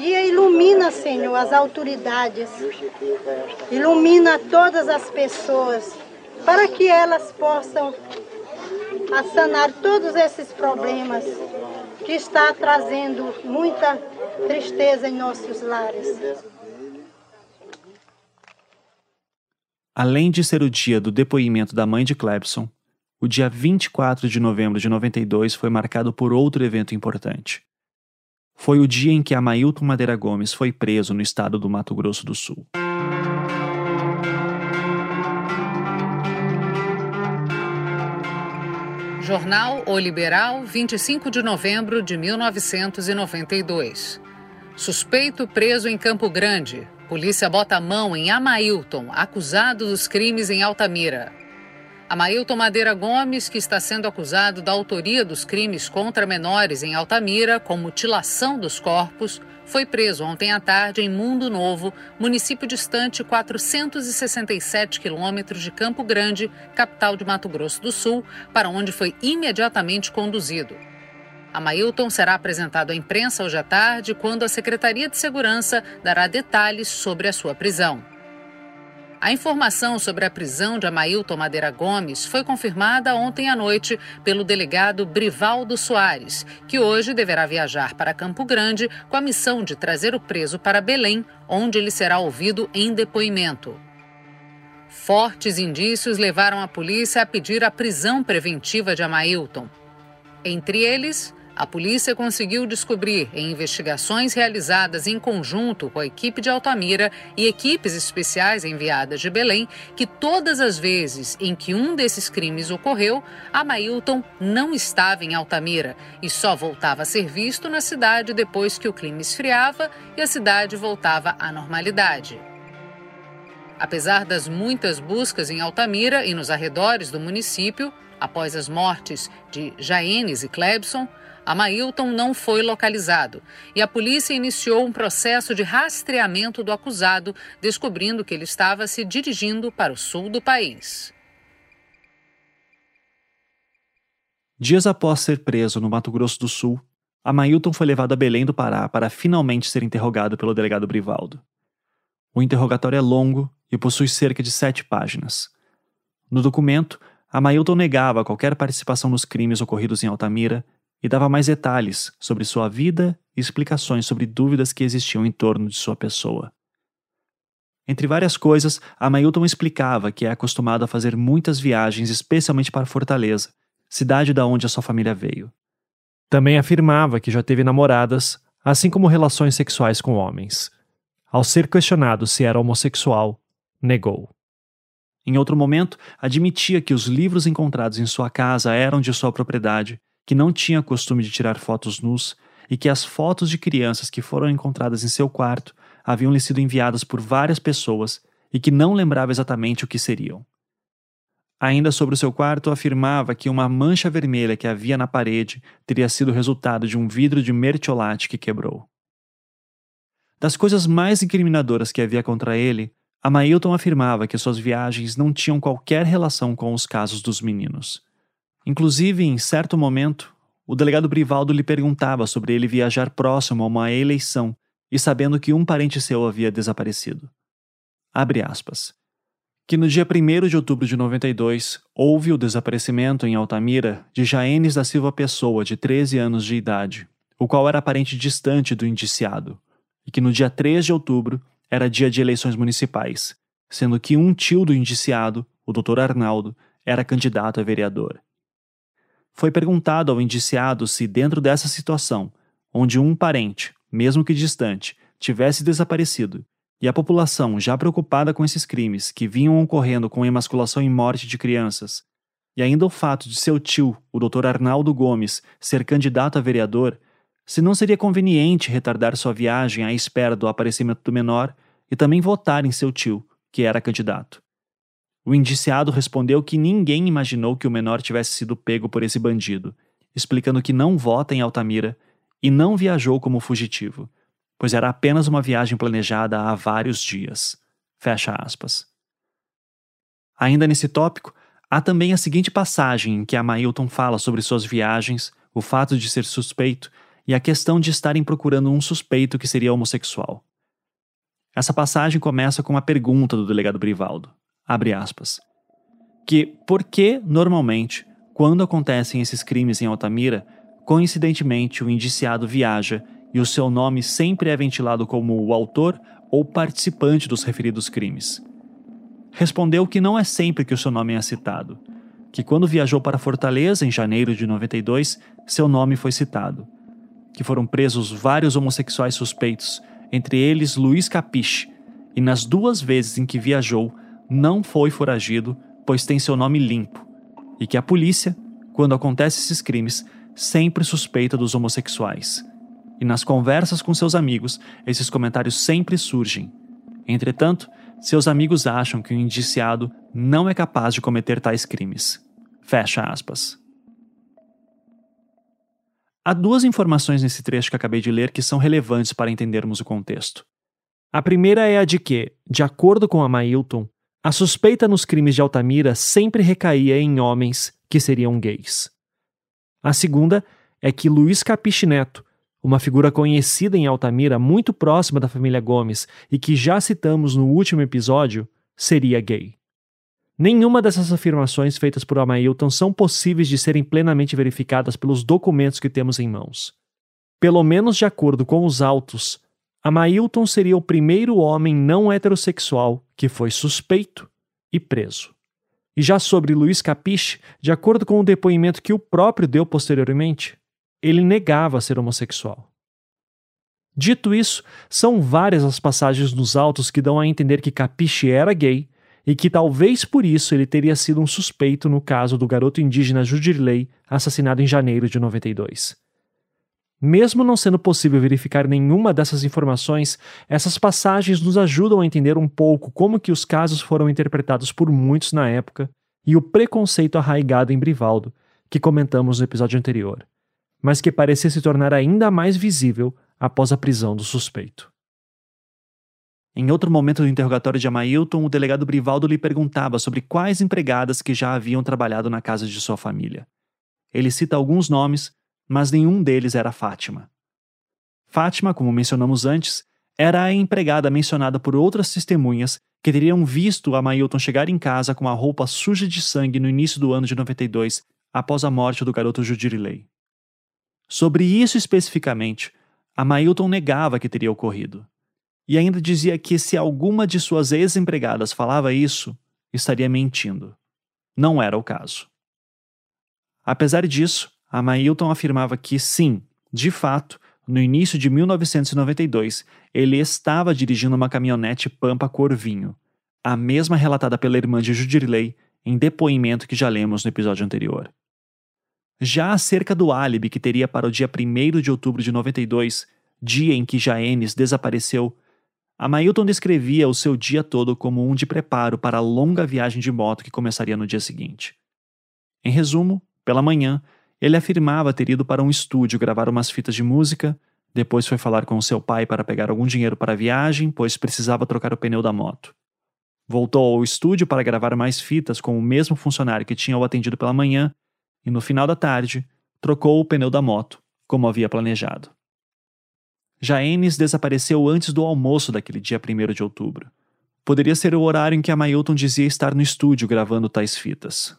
E ilumina, Senhor, as autoridades. Ilumina todas as pessoas para que elas possam sanar todos esses problemas que está trazendo muita tristeza em nossos lares. Além de ser o dia do depoimento da mãe de Clebson, o dia 24 de novembro de 92 foi marcado por outro evento importante. Foi o dia em que Amailton Madeira Gomes foi preso no estado do Mato Grosso do Sul. Jornal O Liberal, 25 de novembro de 1992. Suspeito preso em Campo Grande. Polícia bota a mão em Amailton, acusado dos crimes em Altamira. Amailton Madeira Gomes, que está sendo acusado da autoria dos crimes contra menores em Altamira, com mutilação dos corpos, foi preso ontem à tarde em Mundo Novo, município distante 467 quilômetros de Campo Grande, capital de Mato Grosso do Sul, para onde foi imediatamente conduzido. Amailton será apresentado à imprensa hoje à tarde, quando a Secretaria de Segurança dará detalhes sobre a sua prisão. A informação sobre a prisão de Amailton Madeira Gomes foi confirmada ontem à noite pelo delegado Brivaldo Soares, que hoje deverá viajar para Campo Grande com a missão de trazer o preso para Belém, onde ele será ouvido em depoimento. Fortes indícios levaram a polícia a pedir a prisão preventiva de Amailton. Entre eles, a polícia conseguiu descobrir, em investigações realizadas em conjunto com a equipe de Altamira e equipes especiais enviadas de Belém, que todas as vezes em que um desses crimes ocorreu, Amailton não estava em Altamira e só voltava a ser visto na cidade depois que o clima esfriava e a cidade voltava à normalidade. Apesar das muitas buscas em Altamira e nos arredores do município, após as mortes de Jaenes e Clebson, Amailton não foi localizado e a polícia iniciou um processo de rastreamento do acusado, descobrindo que ele estava se dirigindo para o sul do país. Dias após ser preso no Mato Grosso do Sul, Amailton foi levado a Belém do Pará para finalmente ser interrogado pelo delegado Brivaldo. O interrogatório é longo e possui cerca de sete páginas. No documento, Amailton negava qualquer participação nos crimes ocorridos em Altamira e dava mais detalhes sobre sua vida e explicações sobre dúvidas que existiam em torno de sua pessoa. Entre várias coisas, Amailton explicava que é acostumado a fazer muitas viagens, especialmente para Fortaleza, cidade da onde a sua família veio. Também afirmava que já teve namoradas, assim como relações sexuais com homens. Ao ser questionado se era homossexual, negou. Em outro momento, admitia que os livros encontrados em sua casa eram de sua propriedade que não tinha costume de tirar fotos nus e que as fotos de crianças que foram encontradas em seu quarto haviam lhe sido enviadas por várias pessoas e que não lembrava exatamente o que seriam. Ainda sobre o seu quarto, afirmava que uma mancha vermelha que havia na parede teria sido resultado de um vidro de mertiolate que quebrou. Das coisas mais incriminadoras que havia contra ele, Amailton afirmava que suas viagens não tinham qualquer relação com os casos dos meninos. Inclusive, em certo momento, o delegado Brivaldo lhe perguntava sobre ele viajar próximo a uma eleição e sabendo que um parente seu havia desaparecido. Abre aspas. Que no dia 1 de outubro de 92 houve o desaparecimento em Altamira de Jaenes da Silva Pessoa, de 13 anos de idade, o qual era parente distante do indiciado, e que no dia 3 de outubro era dia de eleições municipais, sendo que um tio do indiciado, o Dr. Arnaldo, era candidato a vereador. Foi perguntado ao indiciado se, dentro dessa situação, onde um parente, mesmo que distante, tivesse desaparecido, e a população, já preocupada com esses crimes que vinham ocorrendo com emasculação e morte de crianças, e ainda o fato de seu tio, o Dr. Arnaldo Gomes, ser candidato a vereador, se não seria conveniente retardar sua viagem à espera do aparecimento do menor e também votar em seu tio, que era candidato. O indiciado respondeu que ninguém imaginou que o menor tivesse sido pego por esse bandido, explicando que não vota em Altamira e não viajou como fugitivo, pois era apenas uma viagem planejada há vários dias. Fecha aspas. Ainda nesse tópico, há também a seguinte passagem em que a Mailton fala sobre suas viagens, o fato de ser suspeito e a questão de estarem procurando um suspeito que seria homossexual. Essa passagem começa com uma pergunta do delegado Brivaldo abre aspas, que por que normalmente, quando acontecem esses crimes em Altamira, coincidentemente o indiciado viaja e o seu nome sempre é ventilado como o autor ou participante dos referidos crimes? Respondeu que não é sempre que o seu nome é citado, que quando viajou para Fortaleza em janeiro de 92, seu nome foi citado, que foram presos vários homossexuais suspeitos, entre eles Luiz Capiche, e nas duas vezes em que viajou, não foi foragido, pois tem seu nome limpo, e que a polícia, quando acontecem esses crimes, sempre suspeita dos homossexuais. E nas conversas com seus amigos, esses comentários sempre surgem. Entretanto, seus amigos acham que o indiciado não é capaz de cometer tais crimes. Fecha aspas. Há duas informações nesse trecho que acabei de ler que são relevantes para entendermos o contexto. A primeira é a de que, de acordo com a Mailton, a suspeita nos crimes de Altamira sempre recaía em homens que seriam gays. A segunda é que Luiz Capiche Neto, uma figura conhecida em Altamira muito próxima da família Gomes e que já citamos no último episódio, seria gay. Nenhuma dessas afirmações feitas por Amailton são possíveis de serem plenamente verificadas pelos documentos que temos em mãos. Pelo menos de acordo com os autos, Amailton seria o primeiro homem não heterossexual que foi suspeito e preso. E já sobre Luiz Capiche, de acordo com o depoimento que o próprio deu posteriormente, ele negava ser homossexual. Dito isso, são várias as passagens nos autos que dão a entender que Capiche era gay e que talvez por isso ele teria sido um suspeito no caso do garoto indígena Judirley, assassinado em janeiro de 92. Mesmo não sendo possível verificar nenhuma dessas informações, essas passagens nos ajudam a entender um pouco como que os casos foram interpretados por muitos na época e o preconceito arraigado em Brivaldo, que comentamos no episódio anterior. mas que parecia se tornar ainda mais visível após a prisão do suspeito. Em outro momento do interrogatório de Amailton, o delegado Brivaldo lhe perguntava sobre quais empregadas que já haviam trabalhado na casa de sua família. Ele cita alguns nomes, mas nenhum deles era Fátima. Fátima, como mencionamos antes, era a empregada mencionada por outras testemunhas que teriam visto Amailton chegar em casa com a roupa suja de sangue no início do ano de 92, após a morte do garoto Judirilei. Sobre isso especificamente, Amailton negava que teria ocorrido e ainda dizia que se alguma de suas ex-empregadas falava isso, estaria mentindo. Não era o caso. Apesar disso, a Mailton afirmava que sim, de fato, no início de 1992, ele estava dirigindo uma caminhonete Pampa cor vinho, a mesma relatada pela irmã de Judirley em depoimento que já lemos no episódio anterior. Já acerca do álibi que teria para o dia 1 de outubro de 92, dia em que Jaenes desapareceu, Amailton descrevia o seu dia todo como um de preparo para a longa viagem de moto que começaria no dia seguinte. Em resumo, pela manhã, ele afirmava ter ido para um estúdio gravar umas fitas de música, depois foi falar com seu pai para pegar algum dinheiro para a viagem, pois precisava trocar o pneu da moto. Voltou ao estúdio para gravar mais fitas com o mesmo funcionário que tinha o atendido pela manhã e, no final da tarde, trocou o pneu da moto, como havia planejado. Jaenes desapareceu antes do almoço daquele dia 1 de outubro. Poderia ser o horário em que a Mailton dizia estar no estúdio gravando tais fitas.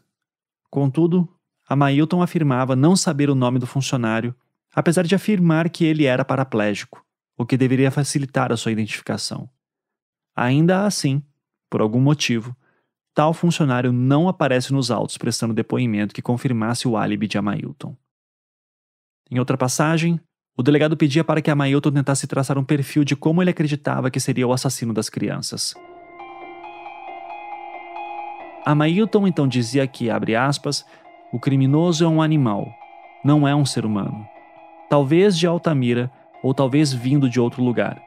Contudo, a Mailton afirmava não saber o nome do funcionário, apesar de afirmar que ele era paraplégico, o que deveria facilitar a sua identificação. Ainda assim, por algum motivo, tal funcionário não aparece nos autos prestando depoimento que confirmasse o álibi de Amailton. Em outra passagem, o delegado pedia para que a Mailton tentasse traçar um perfil de como ele acreditava que seria o assassino das crianças. A Mailton então dizia que, abre aspas, o criminoso é um animal, não é um ser humano. Talvez de Altamira ou talvez vindo de outro lugar.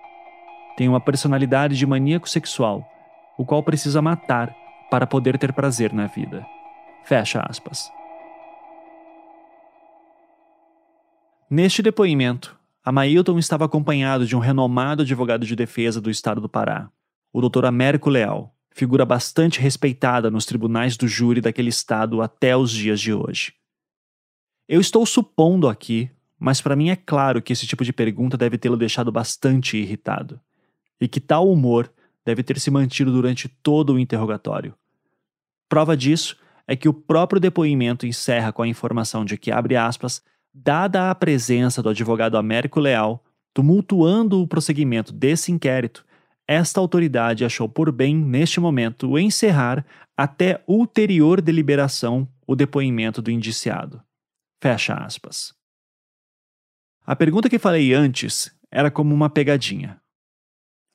Tem uma personalidade de maníaco sexual, o qual precisa matar para poder ter prazer na vida. Fecha aspas. Neste depoimento, Amailton estava acompanhado de um renomado advogado de defesa do estado do Pará, o Dr. Américo Leal, figura bastante respeitada nos tribunais do júri daquele estado até os dias de hoje. Eu estou supondo aqui, mas para mim é claro que esse tipo de pergunta deve tê-lo deixado bastante irritado, e que tal humor deve ter se mantido durante todo o interrogatório. Prova disso é que o próprio depoimento encerra com a informação de que, abre aspas, dada a presença do advogado Américo Leal, tumultuando o prosseguimento desse inquérito, esta autoridade achou por bem, neste momento, encerrar, até ulterior deliberação, o depoimento do indiciado. Fecha aspas. A pergunta que falei antes era como uma pegadinha.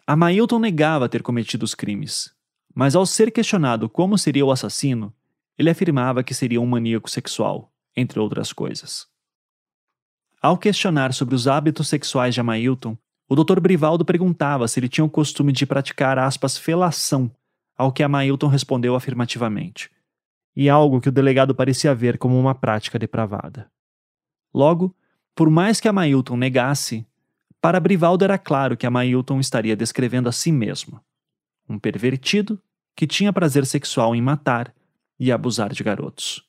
A Mailton negava ter cometido os crimes, mas ao ser questionado como seria o assassino, ele afirmava que seria um maníaco sexual, entre outras coisas. Ao questionar sobre os hábitos sexuais de Amailton, o Dr. Brivaldo perguntava se ele tinha o costume de praticar aspas felação, ao que Amailton respondeu afirmativamente. E algo que o delegado parecia ver como uma prática depravada. Logo, por mais que Amailton negasse, para Brivaldo era claro que Amailton estaria descrevendo a si mesmo. Um pervertido que tinha prazer sexual em matar e abusar de garotos.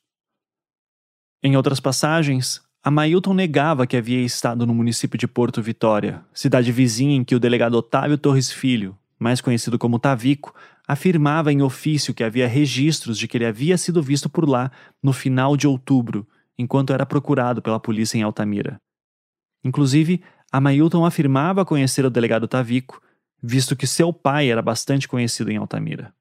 Em outras passagens, Amailton negava que havia estado no município de Porto Vitória, cidade vizinha em que o delegado Otávio Torres Filho, mais conhecido como Tavico, afirmava em ofício que havia registros de que ele havia sido visto por lá no final de outubro, enquanto era procurado pela polícia em Altamira. Inclusive, Amailton afirmava conhecer o delegado Tavico, visto que seu pai era bastante conhecido em Altamira.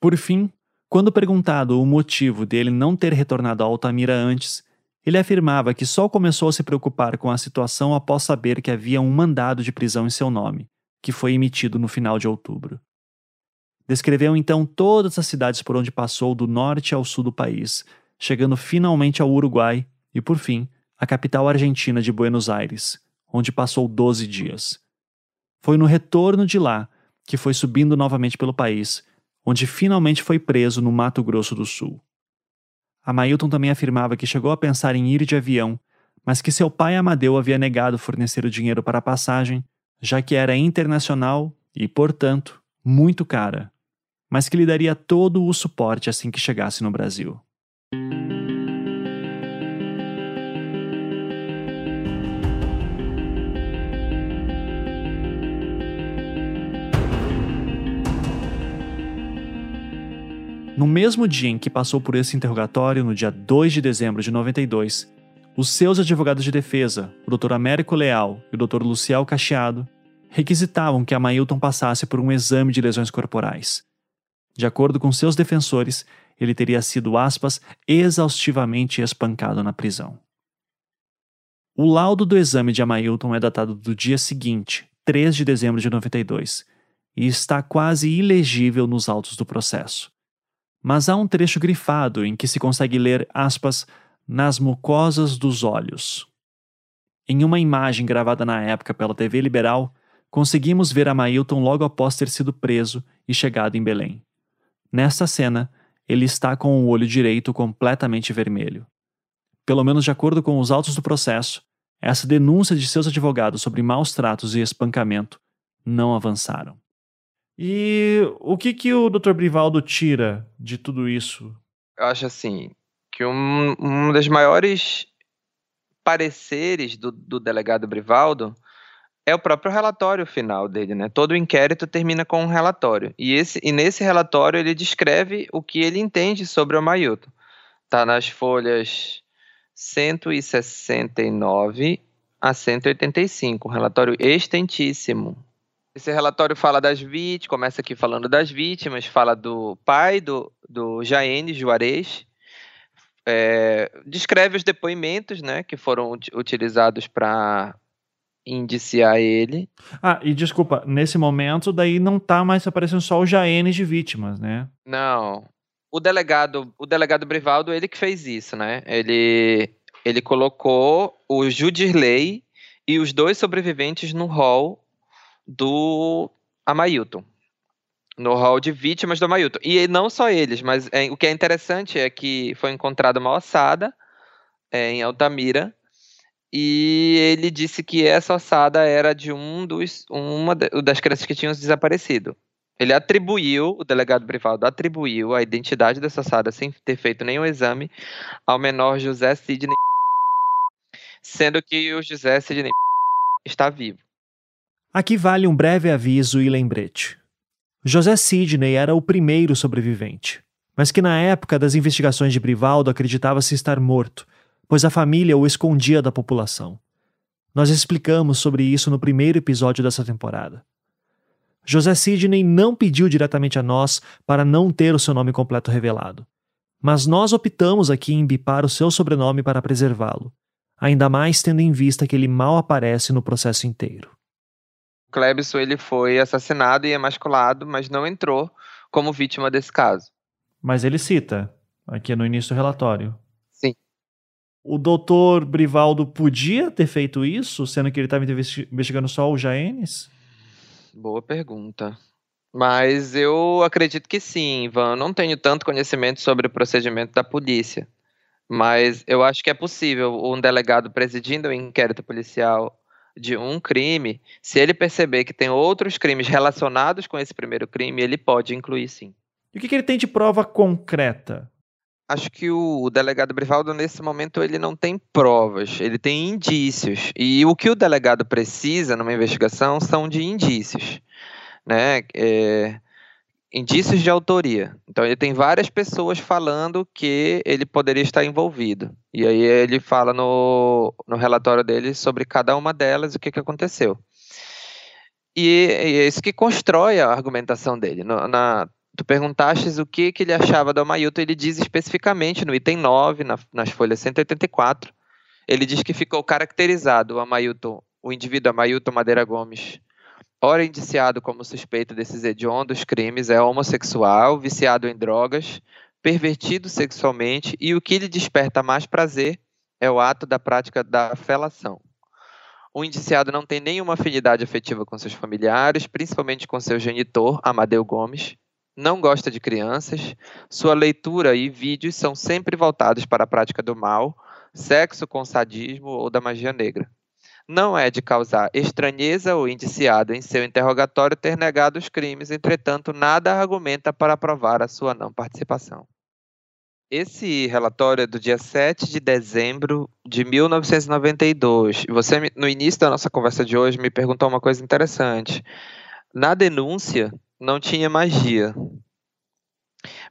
Por fim, quando perguntado o motivo dele não ter retornado a Altamira antes, ele afirmava que só começou a se preocupar com a situação após saber que havia um mandado de prisão em seu nome, que foi emitido no final de outubro. Descreveu então todas as cidades por onde passou do norte ao sul do país, chegando finalmente ao Uruguai e, por fim, à capital argentina de Buenos Aires, onde passou 12 dias. Foi no retorno de lá que foi subindo novamente pelo país, onde finalmente foi preso no Mato Grosso do Sul. A Mailton também afirmava que chegou a pensar em ir de avião, mas que seu pai Amadeu havia negado fornecer o dinheiro para a passagem, já que era internacional e, portanto, muito cara, mas que lhe daria todo o suporte assim que chegasse no Brasil. No mesmo dia em que passou por esse interrogatório, no dia 2 de dezembro de 92, os seus advogados de defesa, o Dr. Américo Leal e o Dr. Luciel Cacheado, requisitavam que a Mailton passasse por um exame de lesões corporais. De acordo com seus defensores, ele teria sido, aspas, exaustivamente espancado na prisão. O laudo do exame de Amailton é datado do dia seguinte, 3 de dezembro de 92, e está quase ilegível nos autos do processo mas há um trecho grifado em que se consegue ler, aspas, nas mucosas dos olhos. Em uma imagem gravada na época pela TV Liberal, conseguimos ver a Mailton logo após ter sido preso e chegado em Belém. Nesta cena, ele está com o olho direito completamente vermelho. Pelo menos de acordo com os autos do processo, essa denúncia de seus advogados sobre maus tratos e espancamento não avançaram. E o que, que o Dr. Brivaldo tira de tudo isso? Eu acho assim, que um, um dos maiores pareceres do, do delegado Brivaldo é o próprio relatório final dele, né? Todo inquérito termina com um relatório. E, esse, e nesse relatório ele descreve o que ele entende sobre o Mailton. Está nas folhas 169 a 185, um relatório extentíssimo. Esse relatório fala das vítimas, começa aqui falando das vítimas, fala do pai do, do Jaene Juarez, é, descreve os depoimentos né, que foram utilizados para indiciar ele. Ah, e desculpa, nesse momento daí não tá mais aparecendo só o Jaene de vítimas, né? Não. O delegado, o delegado Brivaldo, ele que fez isso, né? Ele, ele colocou o Judirley e os dois sobreviventes no hall do Amailton. No hall de vítimas do Amailton. E não só eles, mas é, o que é interessante é que foi encontrada uma ossada é, em Altamira. E ele disse que essa ossada era de um dos, uma das crianças que tinham desaparecido. Ele atribuiu, o delegado privado atribuiu a identidade dessa ossada sem ter feito nenhum exame ao menor José Sidney, sendo que o José Sidney está vivo. Aqui vale um breve aviso e lembrete. José Sidney era o primeiro sobrevivente, mas que na época das investigações de Brivaldo acreditava-se estar morto, pois a família o escondia da população. Nós explicamos sobre isso no primeiro episódio dessa temporada. José Sidney não pediu diretamente a nós para não ter o seu nome completo revelado, mas nós optamos aqui em bipar o seu sobrenome para preservá-lo, ainda mais tendo em vista que ele mal aparece no processo inteiro. Klebson ele foi assassinado e emasculado, mas não entrou como vítima desse caso. Mas ele cita aqui no início do relatório. Sim. O doutor Brivaldo podia ter feito isso, sendo que ele estava investigando só o Jaenes? Boa pergunta. Mas eu acredito que sim, Ivan. Eu não tenho tanto conhecimento sobre o procedimento da polícia. Mas eu acho que é possível um delegado presidindo o inquérito policial de um crime, se ele perceber que tem outros crimes relacionados com esse primeiro crime, ele pode incluir sim. E o que, que ele tem de prova concreta? Acho que o, delegado Brivaldo, nesse momento, ele não tem provas, ele tem indícios. E o que o delegado precisa numa investigação são de indícios. Né? É, indícios de autoria. Então ele tem várias pessoas falando que ele poderia estar envolvido. E aí ele fala no, no relatório dele sobre cada uma delas o que, que aconteceu. E, e é isso que constrói a argumentação dele. No, na, tu perguntaste o que, que ele achava do Amailton, ele diz especificamente no item 9, na, nas folhas 184, ele diz que ficou caracterizado o Amailton, o indivíduo Amailton Madeira Gomes, ora indiciado como suspeito desses hediondos crimes, é homossexual, viciado em drogas, pervertido sexualmente e o que lhe desperta mais prazer é o ato da prática da felação. O indiciado não tem nenhuma afinidade afetiva com seus familiares, principalmente com seu genitor, Amadeu Gomes. Não gosta de crianças. Sua leitura e vídeos são sempre voltados para a prática do mal, sexo com sadismo ou da magia negra. Não é de causar estranheza o indiciado em seu interrogatório ter negado os crimes, entretanto, nada argumenta para provar a sua não participação. Esse relatório é do dia 7 de dezembro de 1992. Você, no início da nossa conversa de hoje, me perguntou uma coisa interessante. Na denúncia, não tinha magia.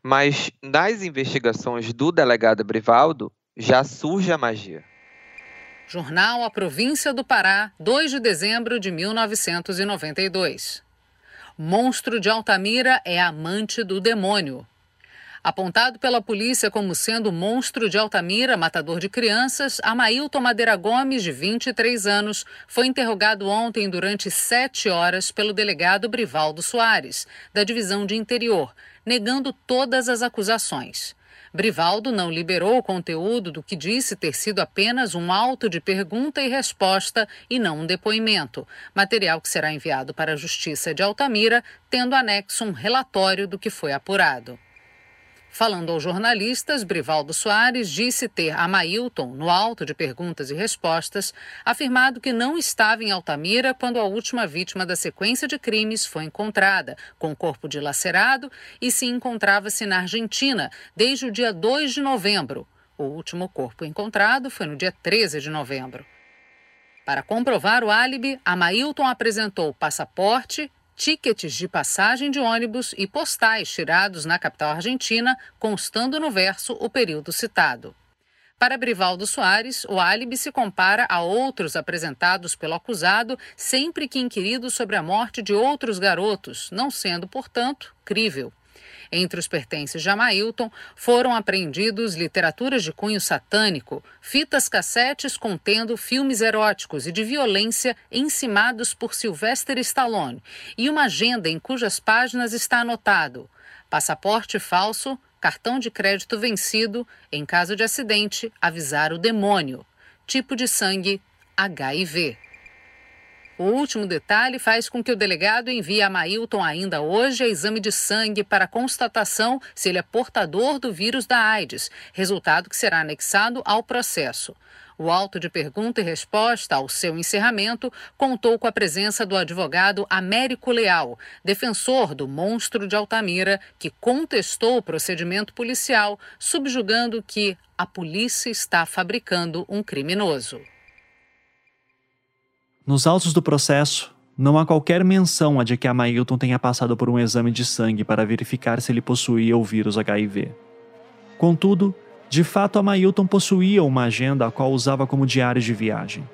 Mas nas investigações do delegado Brivaldo, já surge a magia. Jornal A Província do Pará, 2 de dezembro de 1992. Monstro de Altamira é amante do demônio. Apontado pela polícia como sendo monstro de Altamira, matador de crianças, Amailton Madeira Gomes, de 23 anos, foi interrogado ontem durante sete horas pelo delegado Brivaldo Soares, da Divisão de Interior, negando todas as acusações. Brivaldo não liberou o conteúdo do que disse ter sido apenas um auto de pergunta e resposta e não um depoimento, material que será enviado para a Justiça de Altamira, tendo anexo um relatório do que foi apurado. Falando aos jornalistas, Brivaldo Soares disse ter a Mailton, no alto de perguntas e respostas, afirmado que não estava em Altamira quando a última vítima da sequência de crimes foi encontrada, com o corpo dilacerado, e se encontrava-se na Argentina desde o dia 2 de novembro. O último corpo encontrado foi no dia 13 de novembro. Para comprovar o álibi, a Mailton apresentou passaporte, tickets de passagem de ônibus e postais tirados na capital argentina, constando no verso o período citado. Para Brivaldo Soares, o álibi se compara a outros apresentados pelo acusado sempre que inquirido sobre a morte de outros garotos, não sendo, portanto, crível. Entre os pertences de Amailton foram apreendidos literaturas de cunho satânico, fitas cassetes contendo filmes eróticos e de violência encimados por Sylvester Stallone e uma agenda em cujas páginas está anotado: passaporte falso, cartão de crédito vencido, em caso de acidente, avisar o demônio. Tipo de sangue HIV. O último detalhe faz com que o delegado envie a Mailton ainda hoje a exame de sangue para constatação se ele é portador do vírus da AIDS, resultado que será anexado ao processo. O auto de pergunta e resposta ao seu encerramento contou com a presença do advogado Américo Leal, defensor do monstro de Altamira, que contestou o procedimento policial, subjugando que a polícia está fabricando um criminoso. Nos autos do processo, não há qualquer menção a de que a Mailton tenha passado por um exame de sangue para verificar se ele possuía o vírus HIV. Contudo, de fato a Mailton possuía uma agenda a qual usava como diário de viagem.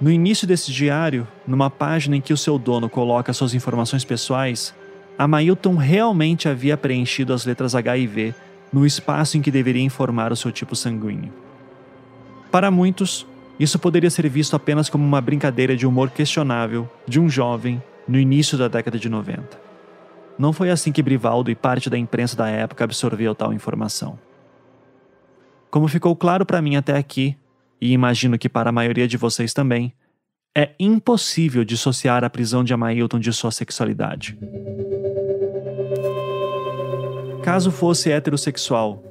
No início desse diário, numa página em que o seu dono coloca suas informações pessoais, a Mailton realmente havia preenchido as letras HIV no espaço em que deveria informar o seu tipo sanguíneo. Para muitos, isso poderia ser visto apenas como uma brincadeira de humor questionável de um jovem no início da década de 90. Não foi assim que Brivaldo e parte da imprensa da época absorveu tal informação. Como ficou claro para mim até aqui, e imagino que para a maioria de vocês também, é impossível dissociar a prisão de Amailton de sua sexualidade. Caso fosse heterossexual,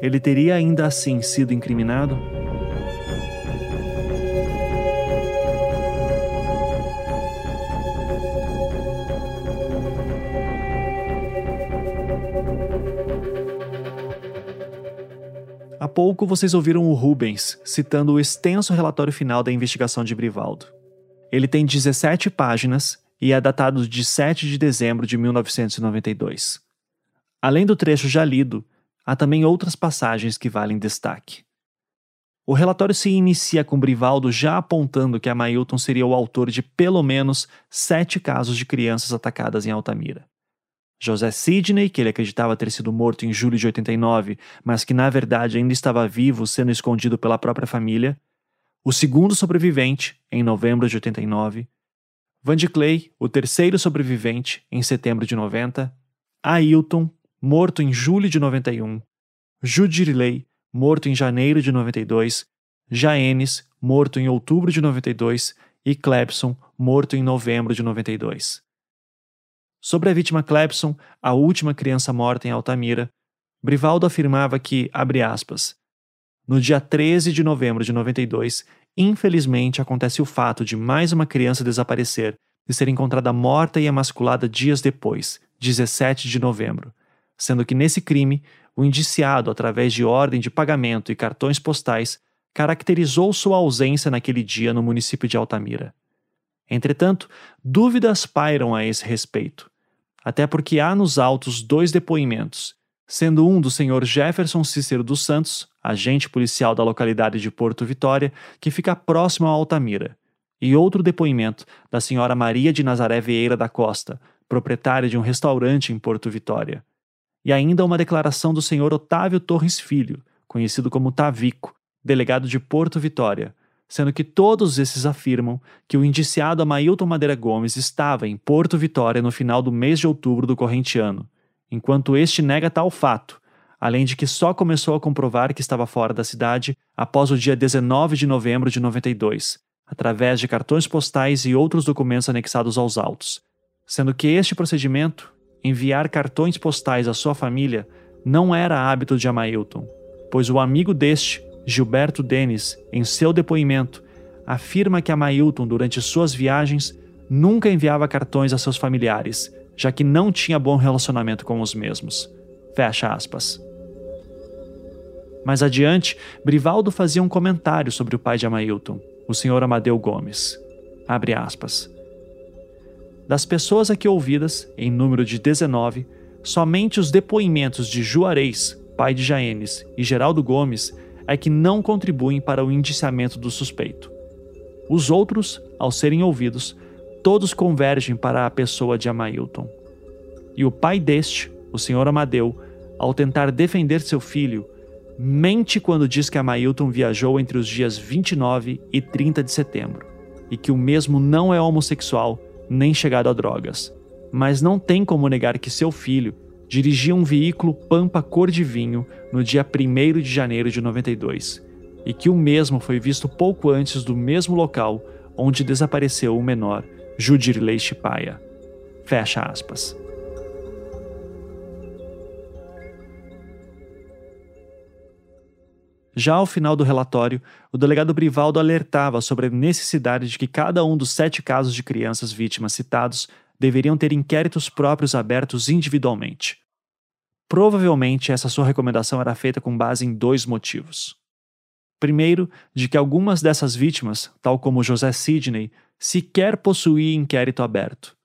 ele teria ainda assim sido incriminado? Pouco vocês ouviram o Rubens citando o extenso relatório final da investigação de Brivaldo. Ele tem 17 páginas e é datado de 7 de dezembro de 1992. Além do trecho já lido, há também outras passagens que valem destaque. O relatório se inicia com Brivaldo já apontando que a Mailton seria o autor de pelo menos sete casos de crianças atacadas em Altamira. José Sidney, que ele acreditava ter sido morto em julho de 89, mas que na verdade ainda estava vivo, sendo escondido pela própria família. O segundo sobrevivente, em novembro de 89. Van de Clay, o terceiro sobrevivente, em setembro de 90. Ailton, morto em julho de 91. Judirilei, morto em janeiro de 92. Jaenes, morto em outubro de 92. E Clebson, morto em novembro de 92. Sobre a vítima Clebson, a última criança morta em Altamira, Brivaldo afirmava que, abre aspas, no dia 13 de novembro de 92, infelizmente acontece o fato de mais uma criança desaparecer e ser encontrada morta e emasculada dias depois, 17 de novembro, sendo que nesse crime, o indiciado, através de ordem de pagamento e cartões postais, caracterizou sua ausência naquele dia no município de Altamira. Entretanto, dúvidas pairam a esse respeito, até porque há nos autos dois depoimentos, sendo um do senhor Jefferson Cícero dos Santos, agente policial da localidade de Porto Vitória, que fica próximo a Altamira, e outro depoimento da senhora Maria de Nazaré Vieira da Costa, proprietária de um restaurante em Porto Vitória. E ainda uma declaração do senhor Otávio Torres Filho, conhecido como Tavico, delegado de Porto Vitória, sendo que todos esses afirmam que o indiciado Amailton Madeira Gomes estava em Porto Vitória no final do mês de outubro do corrente ano, enquanto este nega tal fato, além de que só começou a comprovar que estava fora da cidade após o dia 19 de novembro de 92, através de cartões postais e outros documentos anexados aos autos, sendo que este procedimento, enviar cartões postais à sua família, não era hábito de Amailton, pois o amigo deste, Gilberto Denis, em seu depoimento, afirma que Amailton, durante suas viagens, nunca enviava cartões a seus familiares, já que não tinha bom relacionamento com os mesmos. Fecha aspas. Mais adiante, Brivaldo fazia um comentário sobre o pai de Amailton, o senhor Amadeu Gomes. Abre aspas. Das pessoas aqui ouvidas, em número de 19, somente os depoimentos de Juarez, pai de Jaenes, e Geraldo Gomes é que não contribuem para o indiciamento do suspeito. Os outros, ao serem ouvidos, todos convergem para a pessoa de Amailton. E o pai deste, o senhor Amadeu, ao tentar defender seu filho, mente quando diz que Amailton viajou entre os dias 29 e 30 de setembro, e que o mesmo não é homossexual nem chegado a drogas, mas não tem como negar que seu filho dirigia um veículo Pampa cor de vinho no dia 1 de janeiro de 92, e que o mesmo foi visto pouco antes do mesmo local onde desapareceu o menor, Judirley Chipaia. Fecha aspas. Já ao final do relatório, o delegado Brivaldo alertava sobre a necessidade de que cada um dos sete casos de crianças vítimas citados deveriam ter inquéritos próprios abertos individualmente. Provavelmente essa sua recomendação era feita com base em dois motivos. Primeiro, de que algumas dessas vítimas, tal como José Sidney, sequer possuíam inquérito aberto.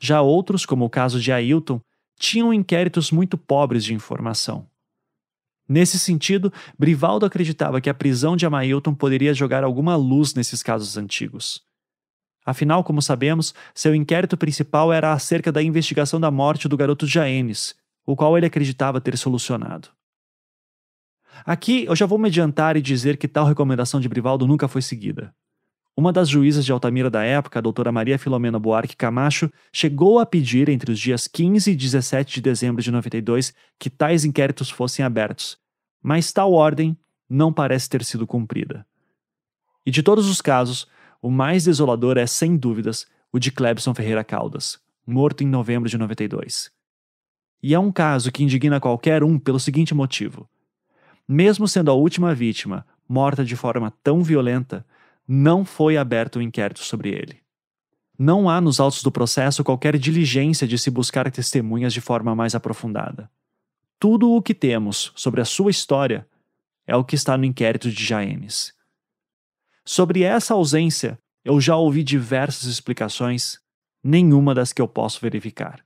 Já outros, como o caso de Ailton, tinham inquéritos muito pobres de informação. Nesse sentido, Brivaldo acreditava que a prisão de Amailton poderia jogar alguma luz nesses casos antigos. Afinal, como sabemos, seu inquérito principal era acerca da investigação da morte do garoto Jaenes, o qual ele acreditava ter solucionado. Aqui eu já vou me adiantar e dizer que tal recomendação de Brivaldo nunca foi seguida. Uma das juízas de Altamira da época, a doutora Maria Filomena Buarque Camacho, chegou a pedir entre os dias 15 e 17 de dezembro de 92 que tais inquéritos fossem abertos, mas tal ordem não parece ter sido cumprida. E de todos os casos, o mais desolador é, sem dúvidas, o de Clebson Ferreira Caldas, morto em novembro de 92. E é um caso que indigna qualquer um pelo seguinte motivo: mesmo sendo a última vítima morta de forma tão violenta, não foi aberto um inquérito sobre ele. Não há nos autos do processo qualquer diligência de se buscar testemunhas de forma mais aprofundada. Tudo o que temos sobre a sua história é o que está no inquérito de Jaemes. Sobre essa ausência, eu já ouvi diversas explicações, nenhuma das que eu posso verificar.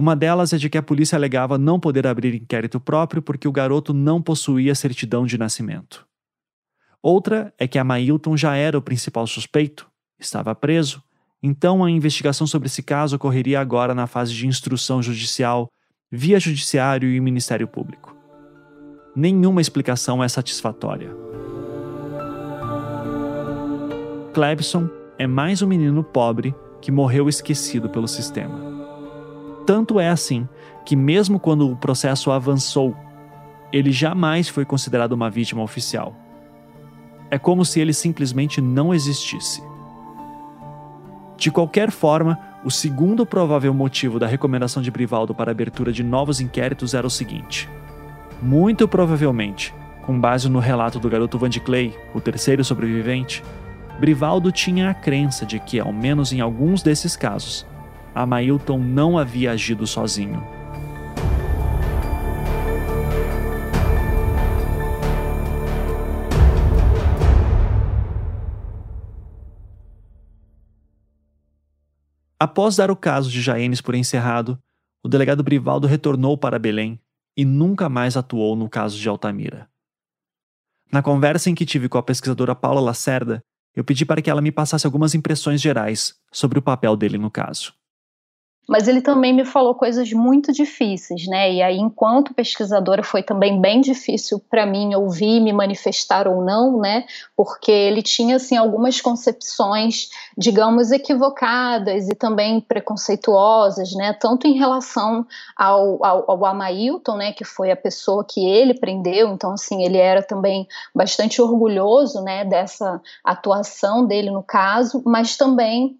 Uma delas é de que a polícia alegava não poder abrir inquérito próprio porque o garoto não possuía certidão de nascimento. Outra é que a Mailton já era o principal suspeito, estava preso, então a investigação sobre esse caso ocorreria agora na fase de instrução judicial, via Judiciário e Ministério Público. Nenhuma explicação é satisfatória. Clebson é mais um menino pobre que morreu esquecido pelo sistema. Tanto é assim que, mesmo quando o processo avançou, ele jamais foi considerado uma vítima oficial. É como se ele simplesmente não existisse. De qualquer forma, o segundo provável motivo da recomendação de Brivaldo para abertura de novos inquéritos era o seguinte: muito provavelmente, Com base no relato do garoto Van de Clay, o terceiro sobrevivente, Brivaldo tinha a crença de que, ao menos em alguns desses casos, Amailton não havia agido sozinho. Após dar o caso de Jaenes por encerrado, o delegado Brivaldo retornou para Belém e nunca mais atuou no caso de Altamira. Na conversa em que tive com a pesquisadora Paula Lacerda, eu pedi para que ela me passasse algumas impressões gerais sobre o papel dele no caso mas ele também me falou coisas muito difíceis, né? E aí, enquanto pesquisadora, foi também bem difícil para mim ouvir, me manifestar ou não, né? Porque ele tinha assim algumas concepções, digamos, equivocadas e também preconceituosas, né? Tanto em relação ao, ao, ao Amailton, né? Que foi a pessoa que ele prendeu, então assim ele era também bastante orgulhoso, né? Dessa atuação dele no caso, mas também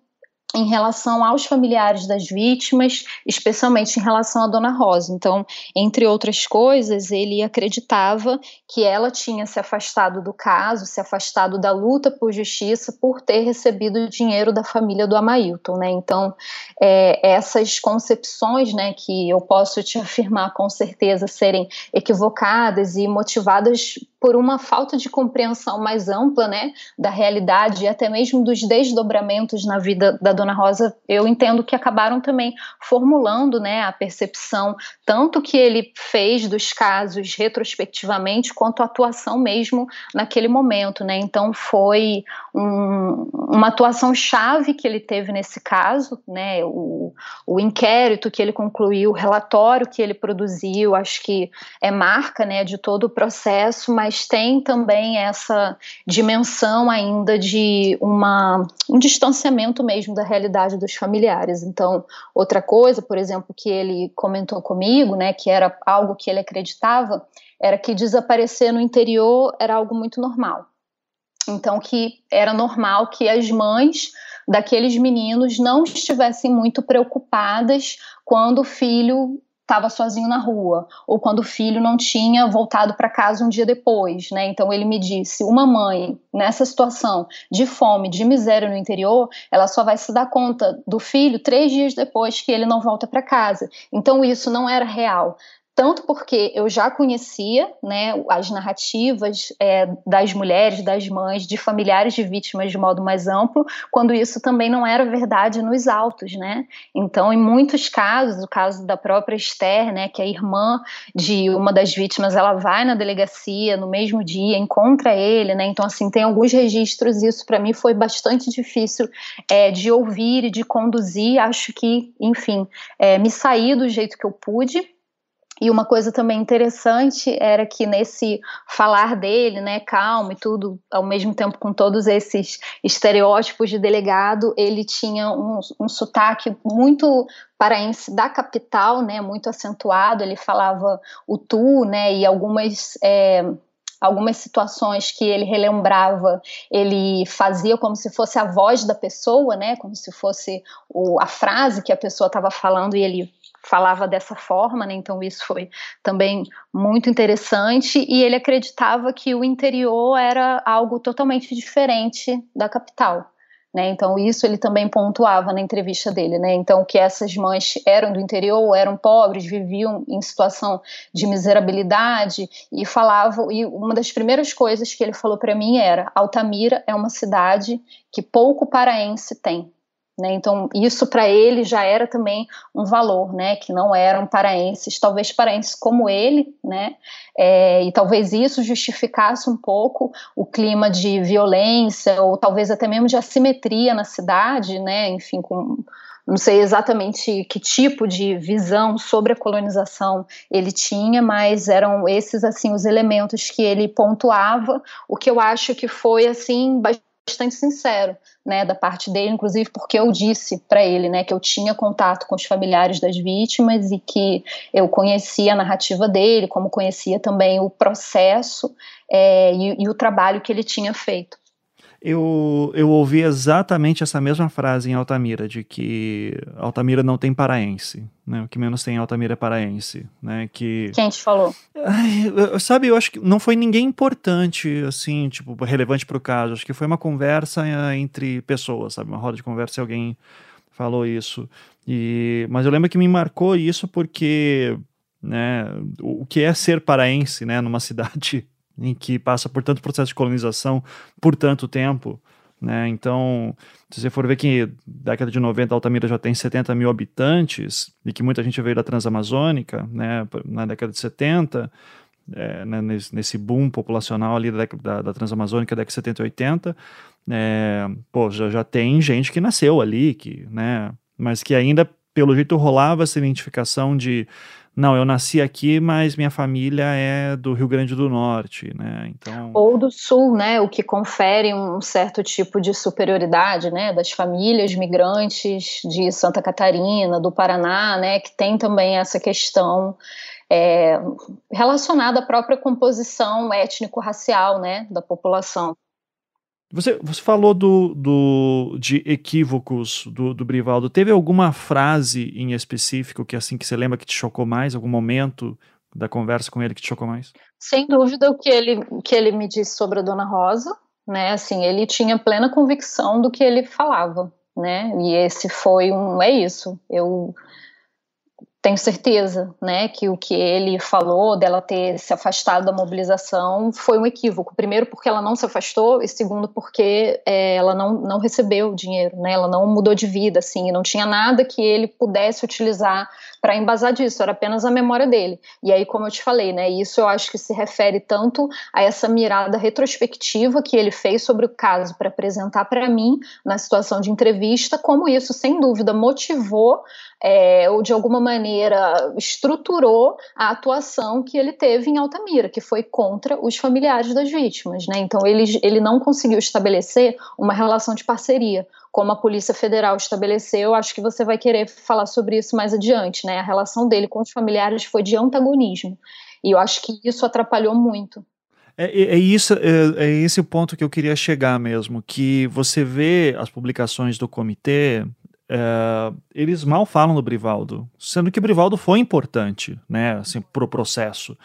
em relação aos familiares das vítimas, especialmente em relação à Dona Rosa. Então, entre outras coisas, ele acreditava que ela tinha se afastado do caso, se afastado da luta por justiça por ter recebido dinheiro da família do Amailton, né? Então, é, essas concepções, né, que eu posso te afirmar com certeza serem equivocadas e motivadas por uma falta de compreensão mais ampla, né, da realidade e até mesmo dos desdobramentos na vida da Dona Rosa, eu entendo que acabaram também formulando, né, a percepção tanto que ele fez dos casos retrospectivamente quanto a atuação mesmo naquele momento, né? Então foi um, uma atuação chave que ele teve nesse caso, né? O, o inquérito que ele concluiu, o relatório que ele produziu, acho que é marca, né, de todo o processo, mas mas tem também essa dimensão ainda de uma, um distanciamento mesmo da realidade dos familiares. Então, outra coisa, por exemplo, que ele comentou comigo, né, que era algo que ele acreditava, era que desaparecer no interior era algo muito normal. Então, que era normal que as mães daqueles meninos não estivessem muito preocupadas quando o filho estava sozinho na rua, ou quando o filho não tinha voltado para casa um dia depois, né? Então ele me disse: uma mãe nessa situação de fome, de miséria no interior, ela só vai se dar conta do filho três dias depois que ele não volta para casa. Então isso não era real tanto porque eu já conhecia né, as narrativas é, das mulheres, das mães, de familiares de vítimas de modo mais amplo, quando isso também não era verdade nos autos, né? Então, em muitos casos, o caso da própria Esther, né, que é irmã de uma das vítimas, ela vai na delegacia no mesmo dia, encontra ele, né? Então, assim, tem alguns registros, isso para mim foi bastante difícil é, de ouvir e de conduzir. Acho que, enfim, é, me saí do jeito que eu pude e uma coisa também interessante era que nesse falar dele, né, calmo e tudo, ao mesmo tempo com todos esses estereótipos de delegado, ele tinha um, um sotaque muito paraense da capital, né, muito acentuado. Ele falava o tu, né, e algumas é, algumas situações que ele relembrava, ele fazia como se fosse a voz da pessoa, né, como se fosse o, a frase que a pessoa estava falando e ele falava dessa forma, né? Então isso foi também muito interessante e ele acreditava que o interior era algo totalmente diferente da capital. Né, então isso ele também pontuava na entrevista dele, né? Então que essas mães eram do interior, eram pobres, viviam em situação de miserabilidade e falavam. E uma das primeiras coisas que ele falou para mim era: Altamira é uma cidade que pouco paraense tem. Né? Então, isso para ele já era também um valor, né? que não eram paraenses, talvez paraenses como ele, né? É, e talvez isso justificasse um pouco o clima de violência, ou talvez até mesmo de assimetria na cidade, né? enfim, com, não sei exatamente que tipo de visão sobre a colonização ele tinha, mas eram esses assim os elementos que ele pontuava, o que eu acho que foi assim bastante sincero, né, da parte dele, inclusive porque eu disse para ele, né, que eu tinha contato com os familiares das vítimas e que eu conhecia a narrativa dele, como conhecia também o processo é, e, e o trabalho que ele tinha feito. Eu, eu ouvi exatamente essa mesma frase em Altamira, de que Altamira não tem paraense, né? O que menos tem em Altamira é paraense, né? Que... Quem te falou? Ai, sabe, eu acho que não foi ninguém importante, assim, tipo, relevante para o caso. Acho que foi uma conversa eh, entre pessoas, sabe? Uma roda de conversa e alguém falou isso. E, mas eu lembro que me marcou isso porque, né, o que é ser paraense, né, numa cidade em que passa por tanto processo de colonização por tanto tempo, né? Então, se você for ver que década de 90 Altamira já tem 70 mil habitantes e que muita gente veio da Transamazônica, né? Na década de 70, é, né, nesse, boom populacional ali da, da, da Transamazônica, década de 70 e 80, é, pô, já, já tem gente que nasceu ali, que, né? Mas que ainda, pelo jeito, rolava essa identificação de não, eu nasci aqui, mas minha família é do Rio Grande do Norte, né? Então... Ou do Sul, né? O que confere um certo tipo de superioridade, né? Das famílias migrantes de Santa Catarina, do Paraná, né? Que tem também essa questão é, relacionada à própria composição étnico-racial, né? Da população. Você, você falou do, do, de equívocos do, do Brivaldo. Teve alguma frase em específico que assim que você lembra que te chocou mais? Algum momento da conversa com ele que te chocou mais? Sem dúvida o que ele, que ele me disse sobre a Dona Rosa, né? Assim, ele tinha plena convicção do que ele falava, né? E esse foi um, é isso. Eu tenho certeza, né, que o que ele falou dela ter se afastado da mobilização foi um equívoco. Primeiro, porque ela não se afastou, e segundo, porque é, ela não, não recebeu dinheiro, né, ela não mudou de vida, assim, não tinha nada que ele pudesse utilizar para embasar disso, era apenas a memória dele. E aí, como eu te falei, né, isso eu acho que se refere tanto a essa mirada retrospectiva que ele fez sobre o caso para apresentar para mim na situação de entrevista, como isso, sem dúvida, motivou é, ou de alguma maneira estruturou a atuação que ele teve em Altamira, que foi contra os familiares das vítimas. Né? Então ele, ele não conseguiu estabelecer uma relação de parceria, como a Polícia Federal estabeleceu. Acho que você vai querer falar sobre isso mais adiante. Né? A relação dele com os familiares foi de antagonismo. E eu acho que isso atrapalhou muito. É, é, é, isso, é, é, esse o ponto que eu queria chegar mesmo, que você vê as publicações do comitê, é, eles mal falam do Brivaldo, sendo que o Brivaldo foi importante, né, assim, pro processo.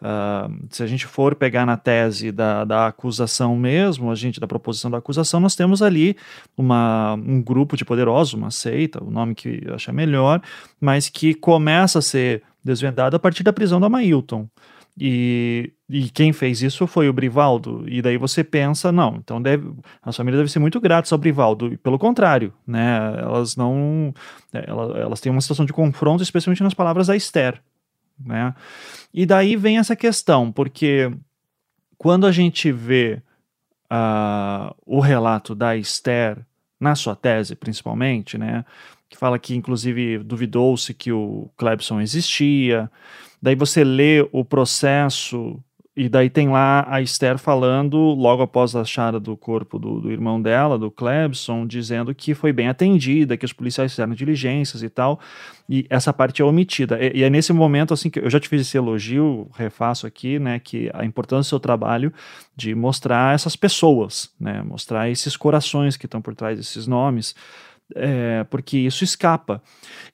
Uh, se a gente for pegar na tese da, da acusação mesmo, a gente, da proposição da acusação, nós temos ali uma, um grupo de poderosos, uma seita, o nome que achar melhor, mas que começa a ser desvendado a partir da prisão do Amailton. E, e quem fez isso foi o Brivaldo. E daí você pensa, não, então deve, a família deve ser muito grata ao Brivaldo. E pelo contrário, né? Elas não. Elas, elas têm uma situação de confronto, especialmente nas palavras da Esther. Né? E daí vem essa questão, porque quando a gente vê uh, o relato da Esther, na sua tese principalmente, né? Que fala que, inclusive, duvidou-se que o Clebson existia. Daí você lê o processo e daí tem lá a Esther falando, logo após a achada do corpo do, do, irmão dela, do Clebson, dizendo que foi bem atendida, que os policiais fizeram diligências e tal, e essa parte é omitida. E, e é nesse momento, assim, que eu já te fiz esse elogio, refaço aqui, né, que a importância do seu trabalho de mostrar essas pessoas, né, mostrar esses corações que estão por trás desses nomes, é, porque isso escapa.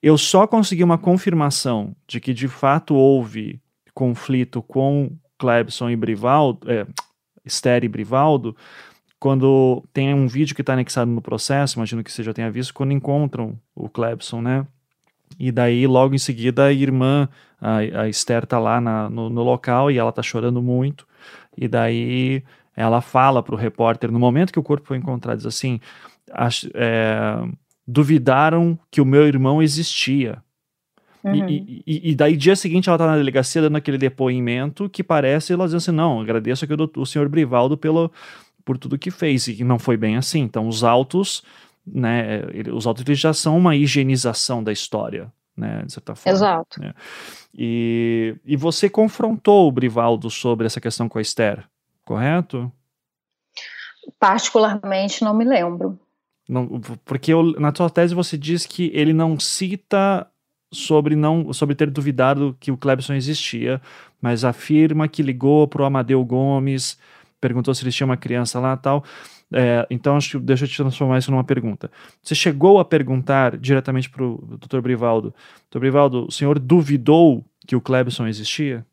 Eu só consegui uma confirmação de que de fato houve conflito com Clebson e Brivaldo, é, Esther e Brivaldo, quando tem um vídeo que está anexado no processo, imagino que você já tenha visto, quando encontram o Clebson, né? E daí, logo em seguida, a irmã, a, a Esther tá lá na, no, no, local e ela tá chorando muito. E daí ela fala para o repórter, no momento que o corpo foi encontrado, diz assim: é, duvidaram que o meu irmão existia. Uhum. E, e, e, daí, dia seguinte, ela tá na delegacia dando aquele depoimento que parece ela dizendo assim: não, agradeço aqui o, o senhor Brivaldo pelo, por tudo que fez. E não foi bem assim. Então, os autos, né, os autos eles já são uma higienização da história, né, de certa forma. Exato. Né? E, e você confrontou o Brivaldo sobre essa questão com a Esther, correto? Particularmente, não me lembro. Não, porque eu, na tua tese você diz que ele não cita sobre não sobre ter duvidado que o Clebson existia, mas afirma que ligou para o Amadeu Gomes, perguntou se eles tinham uma criança lá tal. É, então, acho que deixa eu te transformar isso numa pergunta. Você chegou a perguntar diretamente para o Dr. Brivaldo: Dr. Brivaldo, o senhor duvidou que o Clebson existia?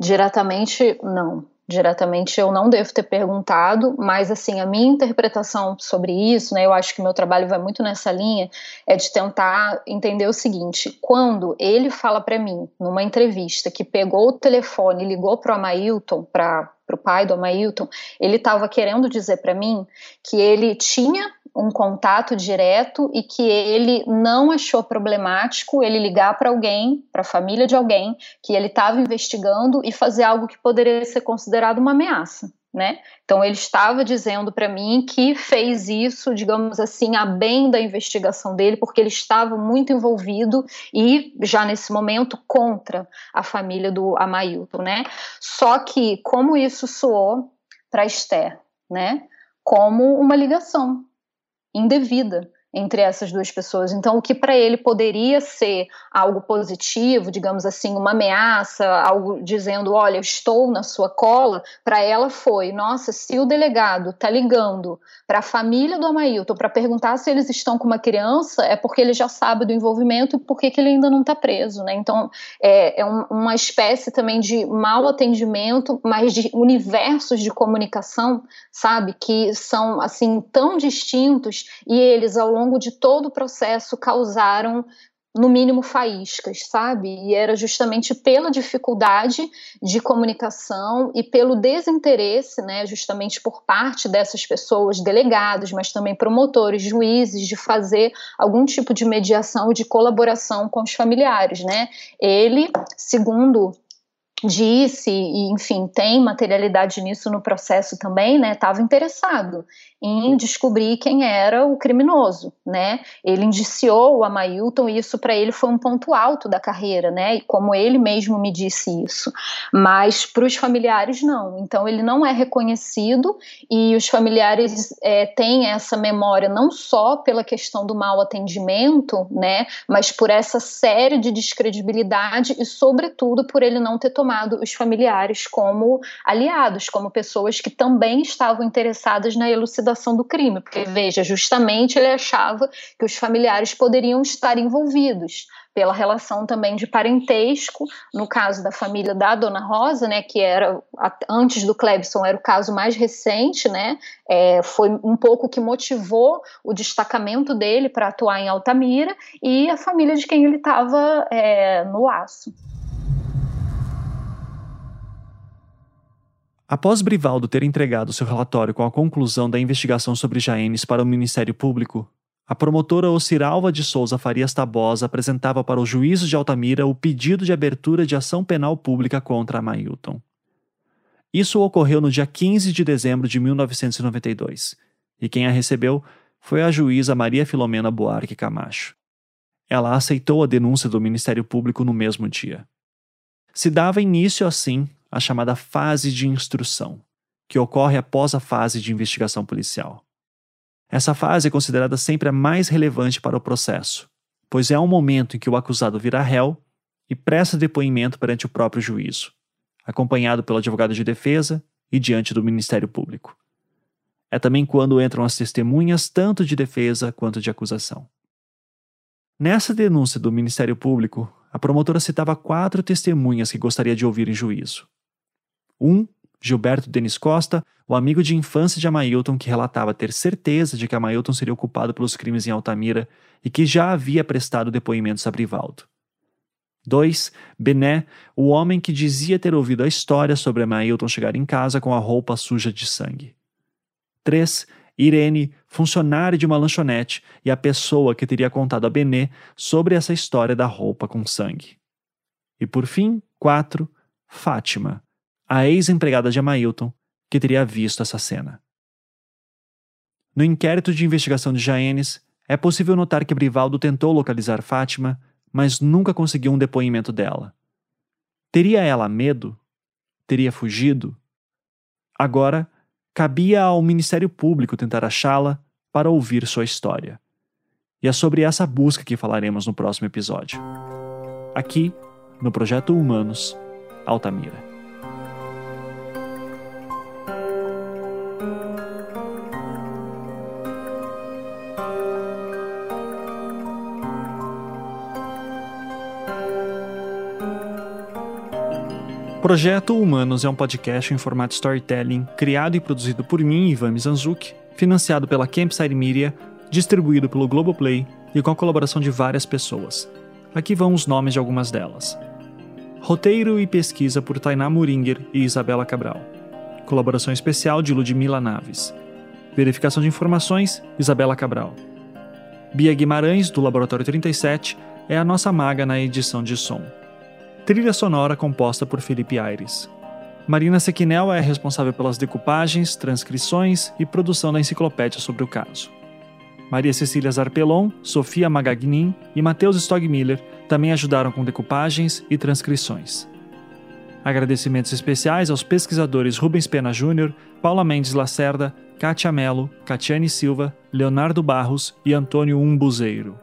Diretamente, não. Diretamente eu não devo ter perguntado, mas assim, a minha interpretação sobre isso, né, eu acho que meu trabalho vai muito nessa linha, é de tentar entender o seguinte: quando ele fala para mim, numa entrevista, que pegou o telefone e ligou para o Amailton, para o pai do Amailton, ele estava querendo dizer para mim que ele tinha um contato direto e que ele não achou problemático ele ligar para alguém, para a família de alguém que ele estava investigando e fazer algo que poderia ser considerado uma ameaça. Né? Então ele estava dizendo para mim que fez isso, digamos assim, a bem da investigação dele, porque ele estava muito envolvido e já nesse momento contra a família do Amailton, né? Só que como isso soou para Esther, né? Como uma ligação, indevida entre essas duas pessoas. Então, o que para ele poderia ser algo positivo, digamos assim, uma ameaça, algo dizendo, olha, estou na sua cola, para ela foi, nossa, se o delegado está ligando para a família do Amailton para perguntar se eles estão com uma criança, é porque ele já sabe do envolvimento e por que ele ainda não está preso, né? Então, é, é um, uma espécie também de mau atendimento, mas de universos de comunicação, sabe, que são, assim, tão distintos e eles, ao longo de todo o processo causaram no mínimo faíscas, sabe? E era justamente pela dificuldade de comunicação e pelo desinteresse, né, justamente por parte dessas pessoas, delegados, mas também promotores, juízes, de fazer algum tipo de mediação de colaboração com os familiares, né? Ele, segundo disse e enfim tem materialidade nisso no processo também, né? Estava interessado em descobrir quem era o criminoso, né? Ele indiciou o Amailton e isso para ele foi um ponto alto da carreira, né? E como ele mesmo me disse isso, mas para os familiares não. Então ele não é reconhecido e os familiares é, têm essa memória não só pela questão do mau atendimento, né? Mas por essa série de descredibilidade e sobretudo por ele não ter tomado os familiares como aliados, como pessoas que também estavam interessadas na elucidação elucidação do crime, porque veja, justamente ele achava que os familiares poderiam estar envolvidos pela relação também de parentesco, no caso da família da Dona Rosa, né, que era antes do Clebson era o caso mais recente, né, é, foi um pouco que motivou o destacamento dele para atuar em Altamira e a família de quem ele estava é, no aço. Após Brivaldo ter entregado seu relatório com a conclusão da investigação sobre Jaenes para o Ministério Público, a promotora Ociralva de Souza Farias Tabosa apresentava para o juízo de Altamira o pedido de abertura de ação penal pública contra Mailton. Isso ocorreu no dia 15 de dezembro de 1992, e quem a recebeu foi a juíza Maria Filomena Buarque Camacho. Ela aceitou a denúncia do Ministério Público no mesmo dia. Se dava início, assim, a chamada fase de instrução, que ocorre após a fase de investigação policial. Essa fase é considerada sempre a mais relevante para o processo, pois é o momento em que o acusado vira réu e presta depoimento perante o próprio juízo, acompanhado pelo advogado de defesa e diante do Ministério Público. É também quando entram as testemunhas tanto de defesa quanto de acusação. Nessa denúncia do Ministério Público, a promotora citava quatro testemunhas que gostaria de ouvir em juízo. Um, Gilberto Denis Costa, o amigo de infância de Amailton que relatava ter certeza de que Amailton seria o culpado pelos crimes em Altamira e que já havia prestado depoimentos a Brivaldo. 2. Bené, o homem que dizia ter ouvido a história sobre Amailton chegar em casa com a roupa suja de sangue. 3. Irene, funcionária de uma lanchonete e a pessoa que teria contado a Bené sobre essa história da roupa com sangue. E por fim, 4. Fátima, a ex-empregada de Amailton, que teria visto essa cena. No inquérito de investigação de Jaenes, é possível notar que Brivaldo tentou localizar Fátima, mas nunca conseguiu um depoimento dela. Teria ela medo? Teria fugido? Agora, cabia ao Ministério Público tentar achá-la para ouvir sua história. E é sobre essa busca que falaremos no próximo episódio. Aqui, no Projeto Humanos, Altamira. Projeto Humanos é um podcast em formato storytelling criado e produzido por mim, Ivan Mizanzuki, financiado pela Campside Media, distribuído pelo Globoplay e com a colaboração de várias pessoas. Aqui vão os nomes de algumas delas. Roteiro e pesquisa por Tainá Muringer e Isabela Cabral. Colaboração especial de Ludmila Naves. Verificação de informações, Isabela Cabral. Bia Guimarães, do Laboratório 37, é a nossa maga na edição de som. Trilha sonora composta por Felipe Aires. Marina Sequinel é responsável pelas decupagens, transcrições e produção da enciclopédia sobre o caso. Maria Cecília Zarpelon, Sofia Magagnin e Matheus Stogmiller também ajudaram com decupagens e transcrições. Agradecimentos especiais aos pesquisadores Rubens Pena Júnior, Paula Mendes Lacerda, Kátia Melo, Catiane Silva, Leonardo Barros e Antônio Umbuzeiro.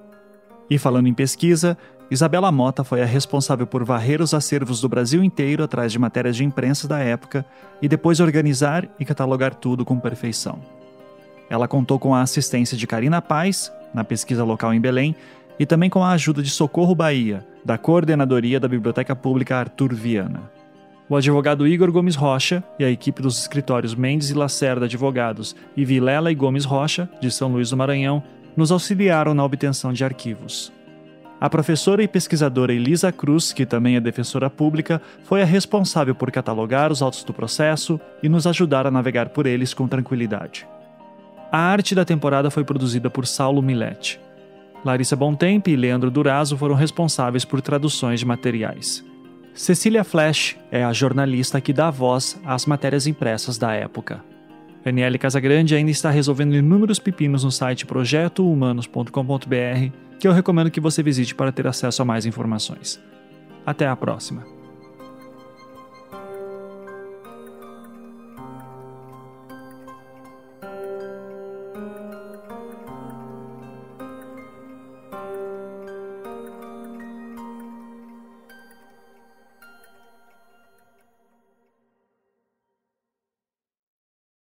E falando em pesquisa, Isabela Mota foi a responsável por varrer os acervos do Brasil inteiro atrás de matérias de imprensa da época e depois organizar e catalogar tudo com perfeição. Ela contou com a assistência de Karina Paz, na pesquisa local em Belém, e também com a ajuda de Socorro Bahia, da Coordenadoria da Biblioteca Pública Arthur Viana. O advogado Igor Gomes Rocha e a equipe dos escritórios Mendes e Lacerda Advogados e Vilela e Gomes Rocha, de São Luís do Maranhão, nos auxiliaram na obtenção de arquivos. A professora e pesquisadora Elisa Cruz, que também é defensora pública, foi a responsável por catalogar os autos do processo e nos ajudar a navegar por eles com tranquilidade. A arte da temporada foi produzida por Saulo Milete. Larissa Bontempo e Leandro Durazo foram responsáveis por traduções de materiais. Cecília Flash é a jornalista que dá voz às matérias impressas da época. Daniele Casagrande ainda está resolvendo inúmeros pepinos no site projetohumanos.com.br, que eu recomendo que você visite para ter acesso a mais informações. Até a próxima!